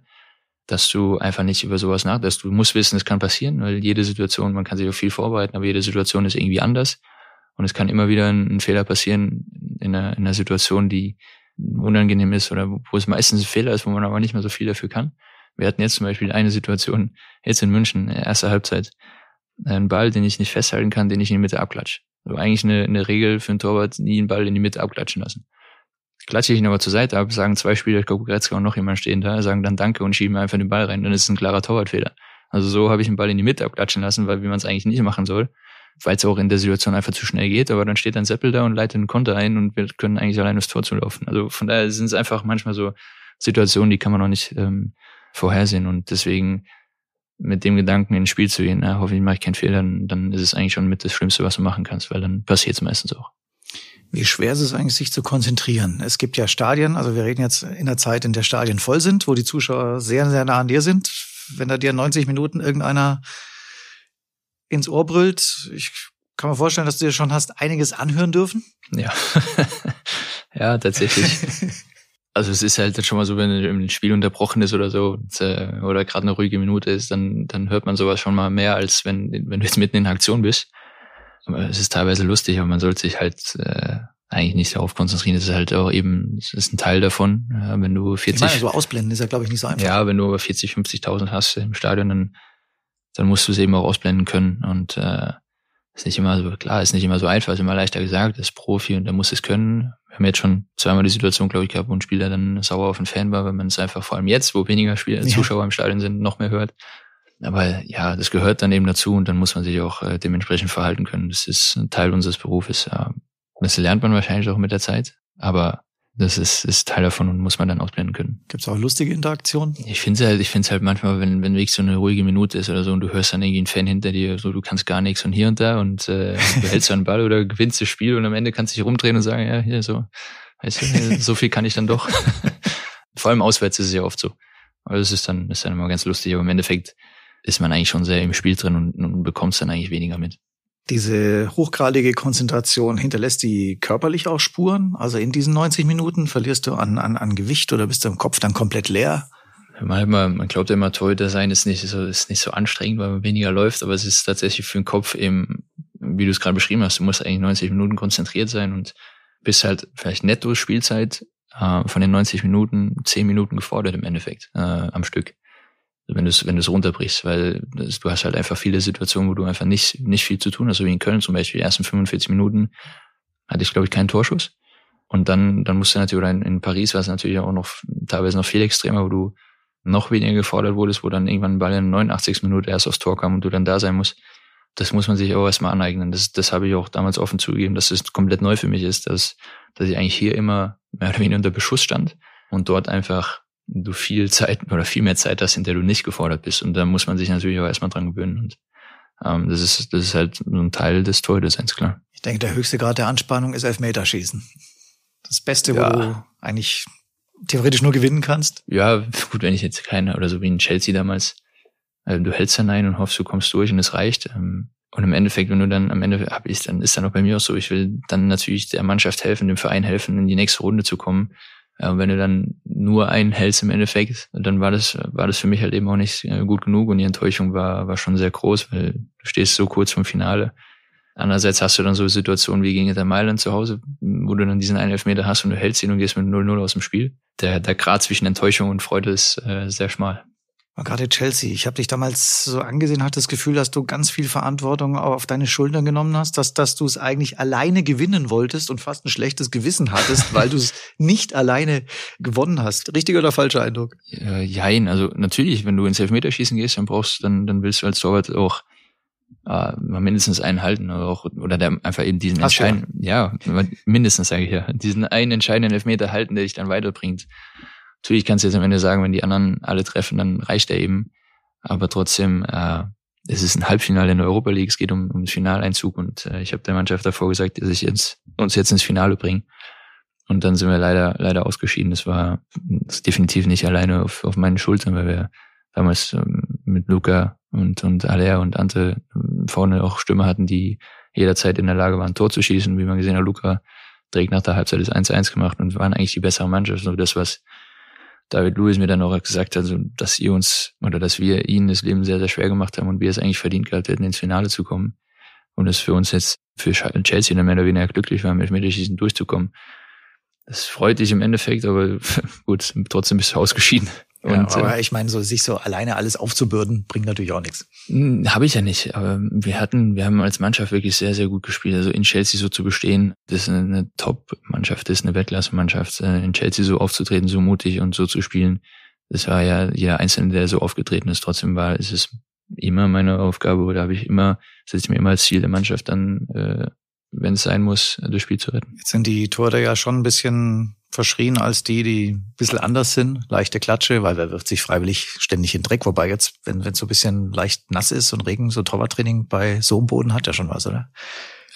dass du einfach nicht über sowas nachdenkst. Du musst wissen, es kann passieren, weil jede Situation, man kann sich auf viel vorbereiten, aber jede Situation ist irgendwie anders. Und es kann immer wieder ein, Fehler passieren in einer, in einer Situation, die unangenehm ist oder wo es meistens ein Fehler ist, wo man aber nicht mehr so viel dafür kann. Wir hatten jetzt zum Beispiel eine Situation, jetzt in München, erste Halbzeit, einen Ball, den ich nicht festhalten kann, den ich in die Mitte abklatsche. Also eigentlich eine, eine Regel für einen Torwart, nie einen Ball in die Mitte abklatschen lassen. Klatsche ich ihn aber zur Seite ab, sagen zwei Spieler, ich glaube Goretzka und noch jemand stehen da, sagen dann Danke und schieben einfach den Ball rein, dann ist es ein klarer Torwartfehler. Also so habe ich den Ball in die Mitte abklatschen lassen, weil wie man es eigentlich nicht machen soll, weil es auch in der Situation einfach zu schnell geht, aber dann steht ein Seppel da und leitet einen Konter ein und wir können eigentlich allein aufs Tor zulaufen. Also von daher sind es einfach manchmal so Situationen, die kann man noch nicht ähm, vorhersehen und deswegen mit dem Gedanken ins Spiel zu gehen, na, hoffentlich mache ich keinen Fehler, dann, dann ist es eigentlich schon mit das Schlimmste, was du machen kannst, weil dann passiert es meistens auch. Wie schwer ist es eigentlich, sich zu konzentrieren? Es gibt ja Stadien, also wir reden jetzt in der Zeit, in der Stadien voll sind, wo die Zuschauer sehr, sehr nah an dir sind. Wenn da dir 90 Minuten irgendeiner ins Ohr brüllt, ich kann mir vorstellen, dass du dir schon hast einiges anhören dürfen. Ja, ja, tatsächlich. also es ist halt schon mal so, wenn ein Spiel unterbrochen ist oder so äh, oder gerade eine ruhige Minute ist, dann dann hört man sowas schon mal mehr als wenn wenn du jetzt mitten in Aktion bist. Aber es ist teilweise lustig, aber man sollte sich halt äh, eigentlich nicht darauf konzentrieren. Es ist halt auch eben, es ist ein Teil davon. Ja, wenn du 40 ich meine, so ausblenden ist ja glaube ich nicht so einfach. Ja, wenn du aber 40, 50.000 hast im Stadion, dann dann musst du es eben auch ausblenden können und äh, ist nicht immer so klar, ist nicht immer so einfach, ist immer leichter gesagt, ist Profi und er muss es können wir haben jetzt schon zweimal die Situation, glaube ich, gehabt, wo ein Spieler dann sauer auf einen Fan war, weil man es einfach vor allem jetzt, wo weniger Spieler, ja. Zuschauer im Stadion sind, noch mehr hört. Aber ja, das gehört dann eben dazu und dann muss man sich auch äh, dementsprechend verhalten können. Das ist ein Teil unseres Berufes. Ja. Das lernt man wahrscheinlich auch mit der Zeit. Aber das ist, ist Teil davon und muss man dann ausblenden können. Gibt's auch lustige Interaktionen? Ich finde es halt, ich finde halt manchmal, wenn, wenn wirklich so eine ruhige Minute ist oder so und du hörst dann irgendwie einen Fan hinter dir, so du kannst gar nichts und hier und da und äh, du hältst einen Ball oder gewinnst das Spiel und am Ende kannst du dich rumdrehen und sagen, ja, hier so, weißt du, so viel kann ich dann doch. Vor allem auswärts ist es ja oft so. Aber das ist dann, ist dann immer ganz lustig, aber im Endeffekt ist man eigentlich schon sehr im Spiel drin und, und bekommst dann eigentlich weniger mit. Diese hochgradige Konzentration hinterlässt die körperlich auch Spuren? Also in diesen 90 Minuten verlierst du an, an, an Gewicht oder bist du im Kopf dann komplett leer? Man glaubt ja immer, Torhüter sein ist nicht so, ist nicht so anstrengend, weil man weniger läuft, aber es ist tatsächlich für den Kopf eben, wie du es gerade beschrieben hast, du musst eigentlich 90 Minuten konzentriert sein und bist halt vielleicht netto Spielzeit äh, von den 90 Minuten 10 Minuten gefordert im Endeffekt äh, am Stück wenn du es wenn du es runterbrichst, weil das, du hast halt einfach viele Situationen, wo du einfach nicht nicht viel zu tun hast, so wie in Köln zum Beispiel. Die ersten 45 Minuten hatte ich glaube ich keinen Torschuss und dann dann musst du natürlich oder in, in Paris war es natürlich auch noch teilweise noch viel extremer, wo du noch weniger gefordert wurdest, wo dann irgendwann ein Ball in 89. Minute erst aufs Tor kam und du dann da sein musst. Das muss man sich auch erstmal aneignen. Das, das habe ich auch damals offen zugegeben, dass es komplett neu für mich ist, dass, dass ich eigentlich hier immer mehr oder weniger unter Beschuss stand und dort einfach du viel Zeit oder viel mehr Zeit hast, in der du nicht gefordert bist. Und da muss man sich natürlich auch erstmal dran gewöhnen. Und ähm, das ist, das ist halt so ein Teil des Torhüterseins, klar. Ich denke, der höchste Grad der Anspannung ist Elfmeterschießen. Das Beste, ja. wo du eigentlich theoretisch nur gewinnen kannst. Ja, gut, wenn ich jetzt keiner oder so wie in Chelsea damals, also du hältst dann ein und hoffst, du kommst durch und es reicht. Ähm, und im Endeffekt, wenn du dann am Ende hab ich, dann ist dann auch bei mir auch so, ich will dann natürlich der Mannschaft helfen, dem Verein helfen, in die nächste Runde zu kommen. Ja, wenn du dann nur einen hältst im Endeffekt, dann war das, war das für mich halt eben auch nicht äh, gut genug und die Enttäuschung war, war schon sehr groß, weil du stehst so kurz vom Finale. Andererseits hast du dann so Situationen wie gegen der Mailand zu Hause, wo du dann diesen einen Elfmeter hast und du hältst ihn und gehst mit 0-0 aus dem Spiel. Der, der Grad zwischen Enttäuschung und Freude ist äh, sehr schmal. Gerade Chelsea, ich habe dich damals so angesehen, hatte das Gefühl, dass du ganz viel Verantwortung auf deine Schultern genommen hast, dass, dass du es eigentlich alleine gewinnen wolltest und fast ein schlechtes Gewissen hattest, weil du es nicht alleine gewonnen hast. Richtiger oder falscher Eindruck? Äh, jein, also natürlich, wenn du ins Elfmeterschießen gehst, dann brauchst dann, dann willst du als Torwart auch äh, mindestens einen halten oder auch oder der einfach eben diesen entscheidenden, ja, mindestens sage ich ja, diesen einen entscheidenden Elfmeter halten, der dich dann weiterbringt. Natürlich kannst du jetzt am Ende sagen, wenn die anderen alle treffen, dann reicht er eben. Aber trotzdem, äh, es ist ein Halbfinale in der Europa League, es geht um, um den Finaleinzug und äh, ich habe der Mannschaft davor gesagt, dass ich jetzt, uns jetzt ins Finale bringen. Und dann sind wir leider leider ausgeschieden. Das war das definitiv nicht alleine auf, auf meinen Schultern, weil wir damals ähm, mit Luca und und Alea und Ante ähm, vorne auch Stimme hatten, die jederzeit in der Lage waren, Tor zu schießen. Wie man gesehen hat, Luca direkt nach der Halbzeit das 1-1 gemacht und waren eigentlich die bessere Mannschaft. So das, was David Lewis mir dann auch gesagt hat, also, dass ihr uns oder dass wir ihnen das Leben sehr, sehr schwer gemacht haben und wir es eigentlich verdient gehabt hätten, ins Finale zu kommen. Und es für uns jetzt für Chelsea dann mehr oder weniger glücklich war, mit Elfmeterschießen durchzukommen. Das freut dich im Endeffekt, aber gut, trotzdem bist du ausgeschieden. Ja, Und, aber äh, ich meine, so sich so alleine alles aufzubürden, bringt natürlich auch nichts. Habe ich ja nicht, aber wir hatten, wir haben als Mannschaft wirklich sehr, sehr gut gespielt. Also in Chelsea so zu bestehen, das ist eine, eine Top-Mannschaft, das ist eine Weltklasse-Mannschaft. Äh, In Chelsea so aufzutreten, so mutig und so zu spielen, das war ja jeder Einzelne, der so aufgetreten ist. Trotzdem war, ist es immer meine Aufgabe oder habe ich immer, setze ich mir immer als Ziel der Mannschaft dann, äh, wenn es sein muss, das Spiel zu retten. Jetzt sind die Torhüter ja schon ein bisschen verschrien als die, die ein bisschen anders sind. Leichte Klatsche, weil wer wirft sich freiwillig ständig in Dreck. Wobei jetzt, wenn es so ein bisschen leicht nass ist und Regen, so Torwarttraining bei so einem Boden hat ja schon was, oder?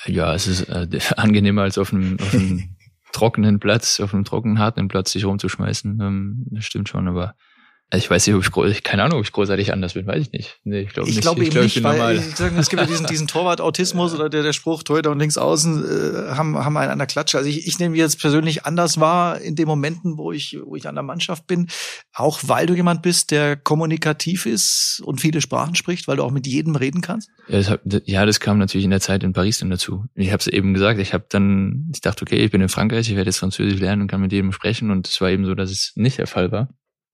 Ja, es ist äh, angenehmer als auf einem, auf einem trockenen Platz, auf einem trockenen, harten Platz sich rumzuschmeißen. Ähm, das stimmt schon, aber ich weiß nicht, ob ich groß, keine Ahnung, ob ich großartig anders bin, weiß ich nicht. Nee, ich glaube Ich nicht. glaube eben glaub, nicht, bin weil normal. ich sag, es gibt ja diesen, diesen Torwart-Autismus oder der, der Spruch, Torhüter und links außen äh, haben, haben einen an der Klatsche. Also ich, ich nehme jetzt persönlich anders wahr in den Momenten, wo ich, wo ich an der Mannschaft bin, auch weil du jemand bist, der kommunikativ ist und viele Sprachen spricht, weil du auch mit jedem reden kannst. Ja das, hat- ja, das kam natürlich in der Zeit in Paris dann dazu. Ich habe es eben gesagt, ich habe dann, ich dachte, okay, ich bin in Frankreich, ich werde jetzt Französisch lernen und kann mit jedem sprechen und es war eben so, dass es nicht der Fall war.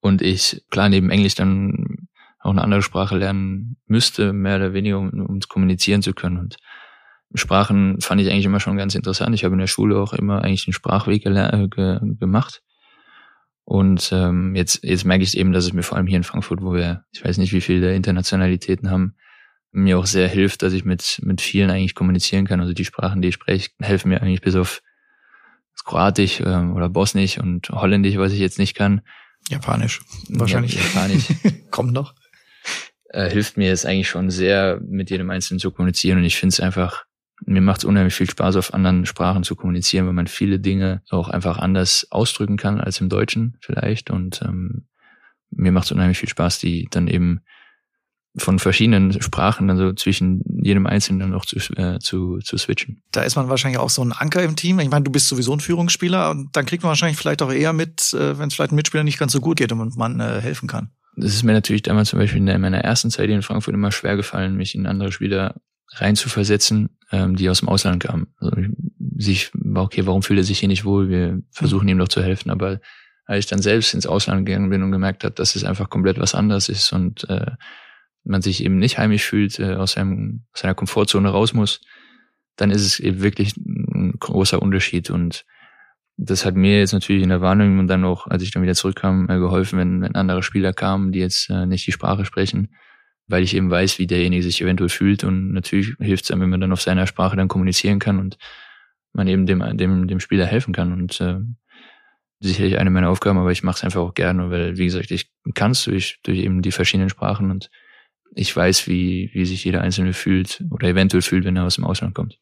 Und ich, klar, neben Englisch dann auch eine andere Sprache lernen müsste, mehr oder weniger, um, um kommunizieren zu können. Und Sprachen fand ich eigentlich immer schon ganz interessant. Ich habe in der Schule auch immer eigentlich den Sprachweg äh, ge gemacht. Und ähm, jetzt, jetzt merke ich eben, dass es mir vor allem hier in Frankfurt, wo wir, ich weiß nicht, wie viele der Internationalitäten haben, mir auch sehr hilft, dass ich mit, mit vielen eigentlich kommunizieren kann. Also die Sprachen, die ich spreche, helfen mir eigentlich bis auf Kroatisch ähm, oder Bosnisch und Holländisch, was ich jetzt nicht kann. Japanisch. Wahrscheinlich. Ja, Japanisch. Kommt noch. äh, hilft mir jetzt eigentlich schon sehr, mit jedem Einzelnen zu kommunizieren. Und ich finde es einfach, mir macht es unheimlich viel Spaß, auf anderen Sprachen zu kommunizieren, weil man viele Dinge auch einfach anders ausdrücken kann als im Deutschen vielleicht. Und ähm, mir macht es unheimlich viel Spaß, die dann eben von verschiedenen Sprachen dann so zwischen jedem Einzelnen dann auch zu, äh, zu, zu switchen. Da ist man wahrscheinlich auch so ein Anker im Team. Ich meine, du bist sowieso ein Führungsspieler und dann kriegt man wahrscheinlich vielleicht auch eher mit, äh, wenn es vielleicht einem Mitspieler nicht ganz so gut geht und man äh, helfen kann. Das ist mir natürlich damals zum Beispiel in meiner ersten Zeit hier in Frankfurt immer schwer gefallen, mich in andere Spieler reinzuversetzen, ähm, die aus dem Ausland kamen. Also ich, sich, war, okay, warum fühlt er sich hier nicht wohl? Wir versuchen ihm doch zu helfen. Aber als ich dann selbst ins Ausland gegangen bin und gemerkt habe, dass es einfach komplett was anderes ist und äh, man sich eben nicht heimisch fühlt, äh, aus, seinem, aus seiner Komfortzone raus muss, dann ist es eben wirklich ein großer Unterschied. Und das hat mir jetzt natürlich in der Wahrnehmung und dann auch, als ich dann wieder zurückkam, äh, geholfen, wenn, wenn andere Spieler kamen, die jetzt äh, nicht die Sprache sprechen, weil ich eben weiß, wie derjenige sich eventuell fühlt. Und natürlich hilft es einem, wenn man dann auf seiner Sprache dann kommunizieren kann und man eben dem, dem, dem Spieler helfen kann. Und äh, sicherlich eine meiner Aufgaben, aber ich mache es einfach auch gerne, weil, wie gesagt, ich kann es durch, durch eben die verschiedenen Sprachen. Und ich weiß, wie, wie sich jeder Einzelne fühlt oder eventuell fühlt, wenn er aus dem Ausland kommt.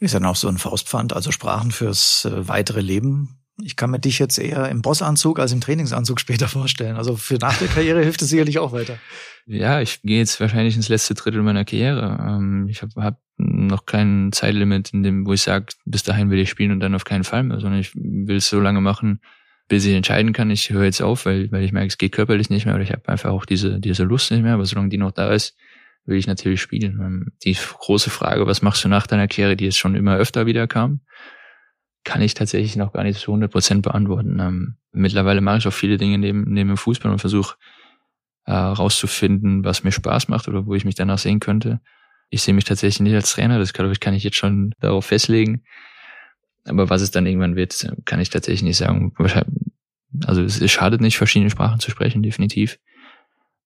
Ist dann auch so ein Faustpfand, also Sprachen fürs äh, weitere Leben. Ich kann mir dich jetzt eher im Bossanzug als im Trainingsanzug später vorstellen. Also für nach der Karriere hilft es sicherlich auch weiter. Ja, ich gehe jetzt wahrscheinlich ins letzte Drittel meiner Karriere. Ähm, Ich habe hab noch kein Zeitlimit, in dem, wo ich sage, bis dahin will ich spielen und dann auf keinen Fall mehr, sondern ich will es so lange machen, bis ich entscheiden kann. Ich höre jetzt auf, weil, weil ich merke, es geht körperlich nicht mehr oder ich habe einfach auch diese, diese Lust nicht mehr. Aber solange die noch da ist, will ich natürlich spielen. Ähm, Die große Frage, was machst du nach deiner Karriere, die jetzt schon immer öfter wieder kam, kann ich tatsächlich noch gar nicht zu 100 Prozent beantworten. Ähm, Mittlerweile mache ich auch viele Dinge neben, neben dem Fußball und versuche äh, rauszufinden, was mir Spaß macht oder wo ich mich danach sehen könnte. Ich sehe mich tatsächlich nicht als Trainer, das glaube ich, kann ich jetzt schon darauf festlegen. Aber was es dann irgendwann wird, kann ich tatsächlich nicht sagen. Also es, schadet nicht, verschiedene Sprachen zu sprechen, definitiv.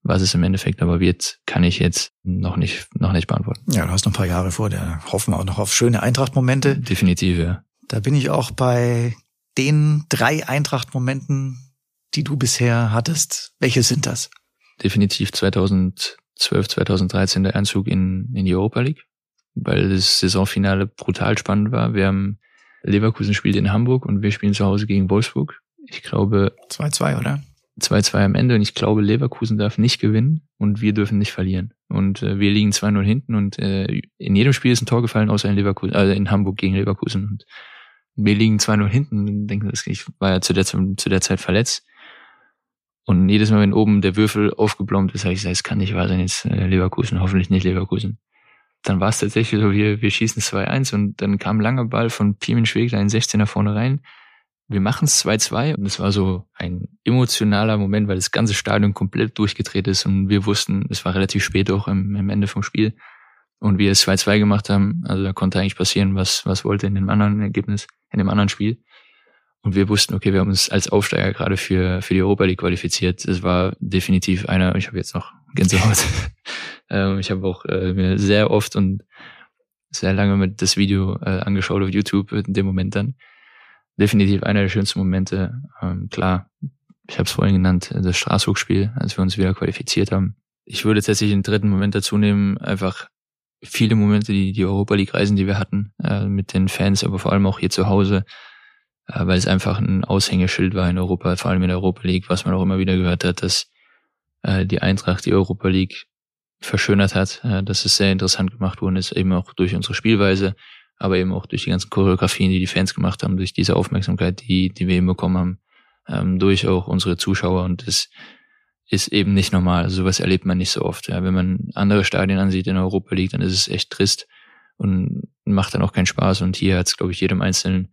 Was es im Endeffekt aber wird, kann ich jetzt noch nicht, noch nicht beantworten. Ja, du hast noch ein paar Jahre vor, der hoffen wir auch noch auf schöne Eintracht-Momente. Definitiv, ja. Da bin ich auch bei den drei Eintracht-Momenten, die du bisher hattest. Welche sind das? definitiv 2012, 2013 der Einzug in, in die Europa League, weil das Saisonfinale brutal spannend war. Wir haben Leverkusen spielt in Hamburg und wir spielen zu Hause gegen Wolfsburg. Ich glaube 2-2, oder? 2-2 am Ende und ich glaube Leverkusen darf nicht gewinnen und wir dürfen nicht verlieren. Und äh, wir liegen 2-0 hinten und äh, in jedem Spiel ist ein Tor gefallen, außer in Leverkusen, also in Hamburg gegen Leverkusen. Und wir liegen 2-0 hinten und denken, ich war ja zu der, zu der Zeit verletzt. Und jedes Mal, wenn oben der Würfel aufgeblombt ist, habe ich gesagt, es kann nicht wahr sein, jetzt äh, Leverkusen, hoffentlich nicht Leverkusen. Dann war es tatsächlich so, wir, wir schießen 2-1 und dann kam langer Ball von Piemen Schwegler in 16er vorne rein. Wir machen es 2-2 und es war so ein emotionaler Moment, weil das ganze Stadion komplett durchgedreht ist und wir wussten, es war relativ spät auch im, im Ende vom Spiel. Und wir es 2-2 gemacht haben, also da konnte eigentlich passieren, was, was wollte in dem anderen Ergebnis, in dem anderen Spiel. Und wir wussten, okay, wir haben uns als Aufsteiger gerade für, für die Europa League qualifiziert. Es war definitiv einer, ich habe jetzt noch Gänsehaut. ähm, ich habe auch äh, mir sehr oft und sehr lange mit das Video äh, angeschaut auf YouTube in dem Moment dann. Definitiv einer der schönsten Momente. Ähm, klar, ich habe es vorhin genannt, das Straßburg-Spiel, als wir uns wieder qualifiziert haben. Ich würde tatsächlich einen dritten Moment dazu nehmen, einfach viele Momente, die die Europa League Reisen, die wir hatten, äh, mit den Fans, aber vor allem auch hier zu Hause, äh, weil es einfach ein Aushängeschild war in Europa, vor allem in der Europa League, was man auch immer wieder gehört hat, dass äh, die Eintracht die Europa League verschönert hat, äh, dass es sehr interessant gemacht worden ist, eben auch durch unsere Spielweise, aber eben auch durch die ganzen Choreografien, die die Fans gemacht haben, durch diese Aufmerksamkeit, die, die wir eben bekommen haben, ähm, durch auch unsere Zuschauer und das ist eben nicht normal. Also sowas erlebt man nicht so oft. Ja. Wenn man andere Stadien ansieht in Europa League, dann ist es echt trist und macht dann auch keinen Spaß. Und hier hat es, glaube ich, jedem Einzelnen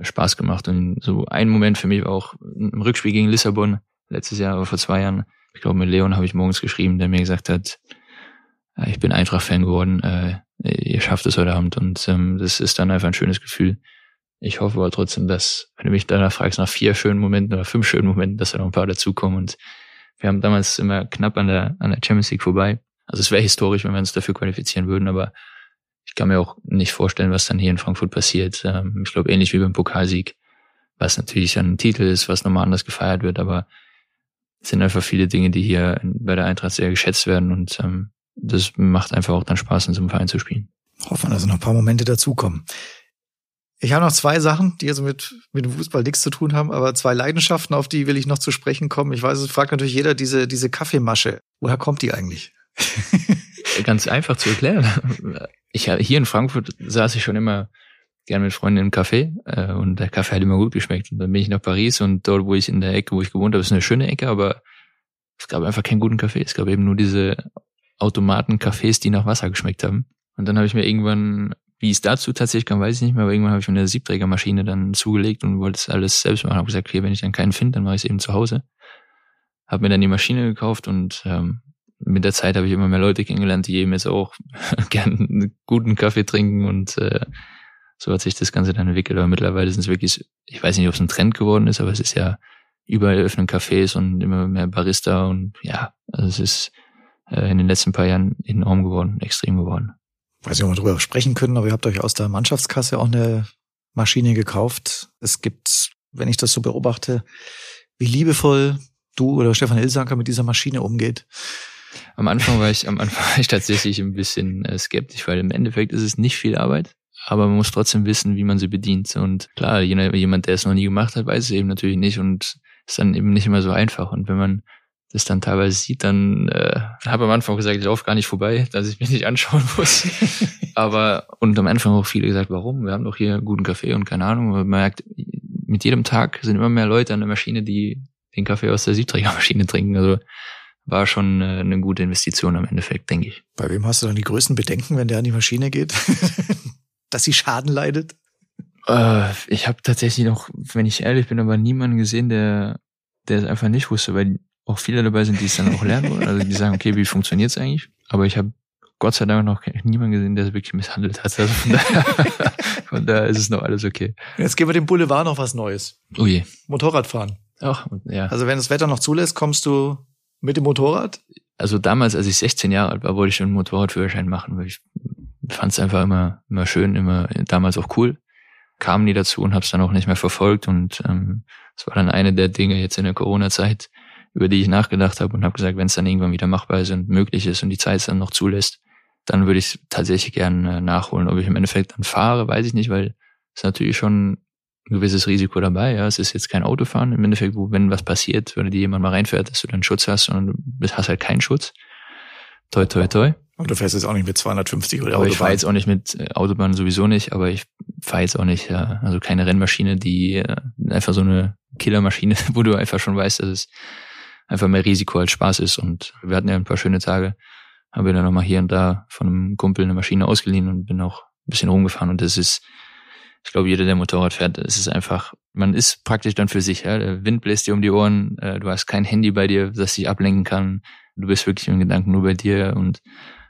Spaß gemacht. Und so ein Moment für mich war auch im Rückspiel gegen Lissabon, letztes Jahr, aber vor zwei Jahren, ich glaube, mit Leon habe ich morgens geschrieben, der mir gesagt hat, ich bin Eintracht-Fan geworden, äh, ihr schafft es heute Abend und ähm, das ist dann einfach ein schönes Gefühl. Ich hoffe aber trotzdem, dass, wenn du mich danach fragst, nach vier schönen Momenten oder fünf schönen Momenten, dass da noch ein paar dazukommen und wir haben damals immer knapp an der, an der Champions League vorbei. Also es wäre historisch, wenn wir uns dafür qualifizieren würden, aber ich kann mir auch nicht vorstellen, was dann hier in Frankfurt passiert. Ähm, ich glaube, ähnlich wie beim Pokalsieg, was natürlich ein Titel ist, was nochmal anders gefeiert wird, aber es sind einfach viele Dinge, die hier bei der Eintracht sehr geschätzt werden und ähm, das macht einfach auch dann Spaß, in so einem Verein zu spielen. Hoffen, dass noch ein paar Momente dazukommen. Ich habe noch zwei Sachen, die also mit, mit dem Fußball nichts zu tun haben, aber zwei Leidenschaften, auf die will ich noch zu sprechen kommen. Ich weiß, es fragt natürlich jeder diese, diese Kaffeemasche. Woher kommt die eigentlich? Ganz einfach zu erklären. Ich, hier in Frankfurt saß ich schon immer gern mit Freunden im Café äh, und der Kaffee hat immer gut geschmeckt. Und dann bin ich nach Paris und dort, wo ich in der Ecke, wo ich gewohnt habe, ist eine schöne Ecke, aber es gab einfach keinen guten Kaffee. Es gab eben nur diese Automaten-Cafés, die nach Wasser geschmeckt haben. Und dann habe ich mir irgendwann wie es dazu tatsächlich kam, weiß ich nicht mehr, aber irgendwann habe ich mir eine Siebträgermaschine dann zugelegt und wollte es alles selbst machen. Habe gesagt, okay, wenn ich dann keinen finde, dann mache ich es eben zu Hause. Habe mir dann die Maschine gekauft und ähm, mit der Zeit habe ich immer mehr Leute kennengelernt, die eben jetzt auch gern einen guten Kaffee trinken und äh, so hat sich das Ganze dann entwickelt. Aber mittlerweile sind es wirklich, ich weiß nicht, ob es ein Trend geworden ist, aber es ist ja überall öffnen Cafés und immer mehr Barista und ja, also es ist in den letzten paar Jahren enorm geworden, extrem geworden weiß nicht, ob wir darüber sprechen können, aber ihr habt euch aus der Mannschaftskasse auch eine Maschine gekauft. Es gibt, wenn ich das so beobachte, wie liebevoll du oder Stefan Ilsanker mit dieser Maschine umgeht. Am Anfang war ich, am Anfang war ich tatsächlich ein bisschen äh, skeptisch, weil im Endeffekt ist es nicht viel Arbeit, aber man muss trotzdem wissen, wie man sie bedient. Und klar, jemand, der es noch nie gemacht hat, weiß es eben natürlich nicht und ist dann eben nicht immer so einfach. Und wenn man das dann teilweise sieht, dann äh, habe am Anfang gesagt, ich laufe gar nicht vorbei, dass ich mich nicht anschauen muss. Aber und am Anfang auch viele gesagt, warum? Wir haben doch hier einen guten Kaffee und keine Ahnung. Man merkt, mit jedem Tag sind immer mehr Leute an der Maschine, die den Kaffee aus der Siebträgermaschine trinken. Also war schon äh, eine gute Investition am Endeffekt, denke ich. Bei wem hast du dann die größten Bedenken, wenn der an die Maschine geht? Dass sie Schaden leidet? Äh, ich habe tatsächlich noch, wenn ich ehrlich bin, aber niemanden gesehen, der der es einfach nicht wusste, weil auch viele dabei sind, die es dann auch lernen wollen. Also die sagen, okay, wie funktioniert's eigentlich? Aber ich habe Gott sei Dank noch niemanden gesehen, der es wirklich misshandelt hat. Also von daher, von daher ist es noch alles okay. Jetzt geben wir dem Boulevard noch was Neues. Oh je. Motorradfahren. Ach, ja. Also wenn das Wetter noch zulässt, kommst du mit dem Motorrad? Also damals, als ich 16 Jahre alt war, wollte ich schon einen Motorradführerschein machen, weil ich fand es einfach immer, immer schön, immer damals auch cool. Kam nie dazu und habe es dann auch nicht mehr verfolgt. Und ähm, es war dann eine der Dinge jetzt in der Corona-Zeit, über die ich nachgedacht habe und habe gesagt, wenn es dann irgendwann wieder machbar ist und möglich ist und die Zeit es dann noch zulässt, dann würde ich tatsächlich gerne äh, nachholen. Ob ich im Endeffekt dann fahre, weiß ich nicht, weil es natürlich schon ein gewisses Risiko dabei. Ja, es ist jetzt kein Autofahren. Im Endeffekt, wo wenn was passiert, wenn dir jemand mal reinfährt, dass du dann Schutz hast und du hast halt keinen Schutz. Toi, toi, toi. Und du fährst jetzt auch nicht mit 250 oder aber Autobahn. Ich fahre jetzt auch nicht mit äh, Autobahn sowieso nicht, aber ich fahre jetzt auch nicht, ja, also keine Rennmaschine, die äh, einfach so eine Killermaschine, wo du einfach schon weißt, dass es einfach mehr Risiko als Spaß ist. Und wir hatten ja ein paar schöne Tage habe dann nochmal hier und da von einem Kumpel eine Maschine ausgeliehen und bin auch ein bisschen rumgefahren. Und das ist, ich glaube, jeder, der Motorrad fährt, es ist einfach, man ist praktisch dann für sich. Ja? Der Wind bläst dir um die Ohren, äh, du hast kein Handy bei dir, das dich ablenken kann. Du bist wirklich im Gedanken nur bei dir. Und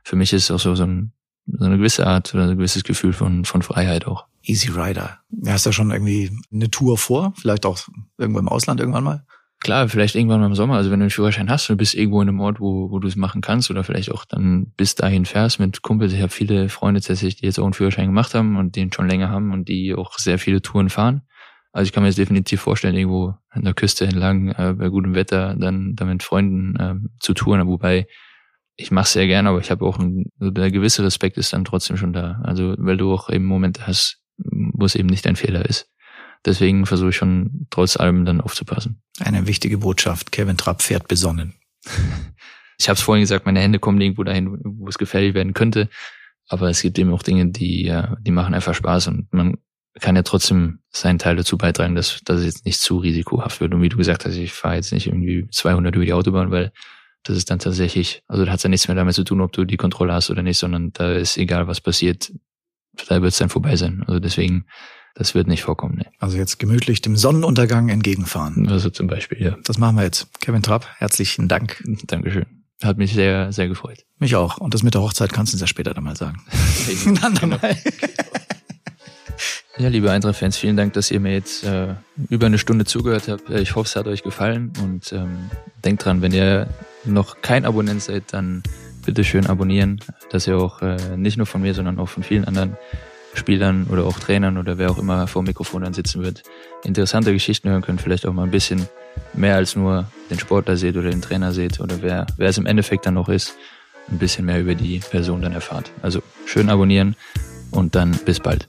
für mich ist es auch so, so, ein, so eine gewisse Art oder ein gewisses Gefühl von, von Freiheit auch. Easy Rider. Hast du schon irgendwie eine Tour vor? Vielleicht auch irgendwo im Ausland irgendwann mal? Klar, vielleicht irgendwann mal im Sommer. Also wenn du einen Führerschein hast und bist irgendwo in einem Ort, wo, wo du es machen kannst oder vielleicht auch dann bis dahin fährst mit Kumpels. Ich habe viele Freunde tatsächlich, die jetzt auch einen Führerschein gemacht haben und den schon länger haben und die auch sehr viele Touren fahren. Also ich kann mir jetzt definitiv vorstellen, irgendwo an der Küste entlang, äh, bei gutem Wetter, dann, dann mit Freunden äh, zu touren. Wobei ich mache sehr gerne, aber ich habe auch ein, der gewisse Respekt ist dann trotzdem schon da. Also weil du auch eben Momente hast, wo es eben nicht dein Fehler ist. Deswegen versuche ich schon trotz allem dann aufzupassen. Eine wichtige Botschaft. Kevin Trapp fährt besonnen. ich habe es vorhin gesagt, meine Hände kommen irgendwo dahin, wo es gefährlich werden könnte. Aber es gibt eben auch Dinge, die, ja, die machen einfach Spaß und man kann ja trotzdem seinen Teil dazu beitragen, dass, dass es jetzt nicht zu risikohaft wird. Und wie du gesagt hast, ich fahre jetzt nicht irgendwie 200 über die Autobahn, weil das ist dann tatsächlich, also da hat es ja nichts mehr damit zu tun, ob du die Kontrolle hast oder nicht, sondern da ist egal, was passiert, da wird es dann vorbei sein. Also deswegen, das wird nicht vorkommen. Nee. Also jetzt gemütlich dem Sonnenuntergang entgegenfahren. Also zum Beispiel, ja. Das machen wir jetzt. Kevin Trapp, herzlichen Dank. Dankeschön. Hat mich sehr, sehr gefreut. Mich auch. Und das mit der Hochzeit kannst du uns ja später dann mal sagen. dann genau. mal. Ja, liebe Eintracht-Fans, vielen Dank, dass ihr mir jetzt äh, über eine Stunde zugehört habt. Ich hoffe, es hat euch gefallen und ähm, denkt dran, wenn ihr noch kein Abonnent seid, dann bitte schön abonnieren, dass ihr auch äh, nicht nur von mir, sondern auch von vielen anderen Spielern oder auch Trainern oder wer auch immer vor dem Mikrofon dann sitzen wird, interessante Geschichten hören könnt, vielleicht auch mal ein bisschen mehr als nur den Sportler seht oder den Trainer seht oder wer, wer es im Endeffekt dann noch ist, ein bisschen mehr über die Person dann erfahrt. Also schön abonnieren und dann bis bald.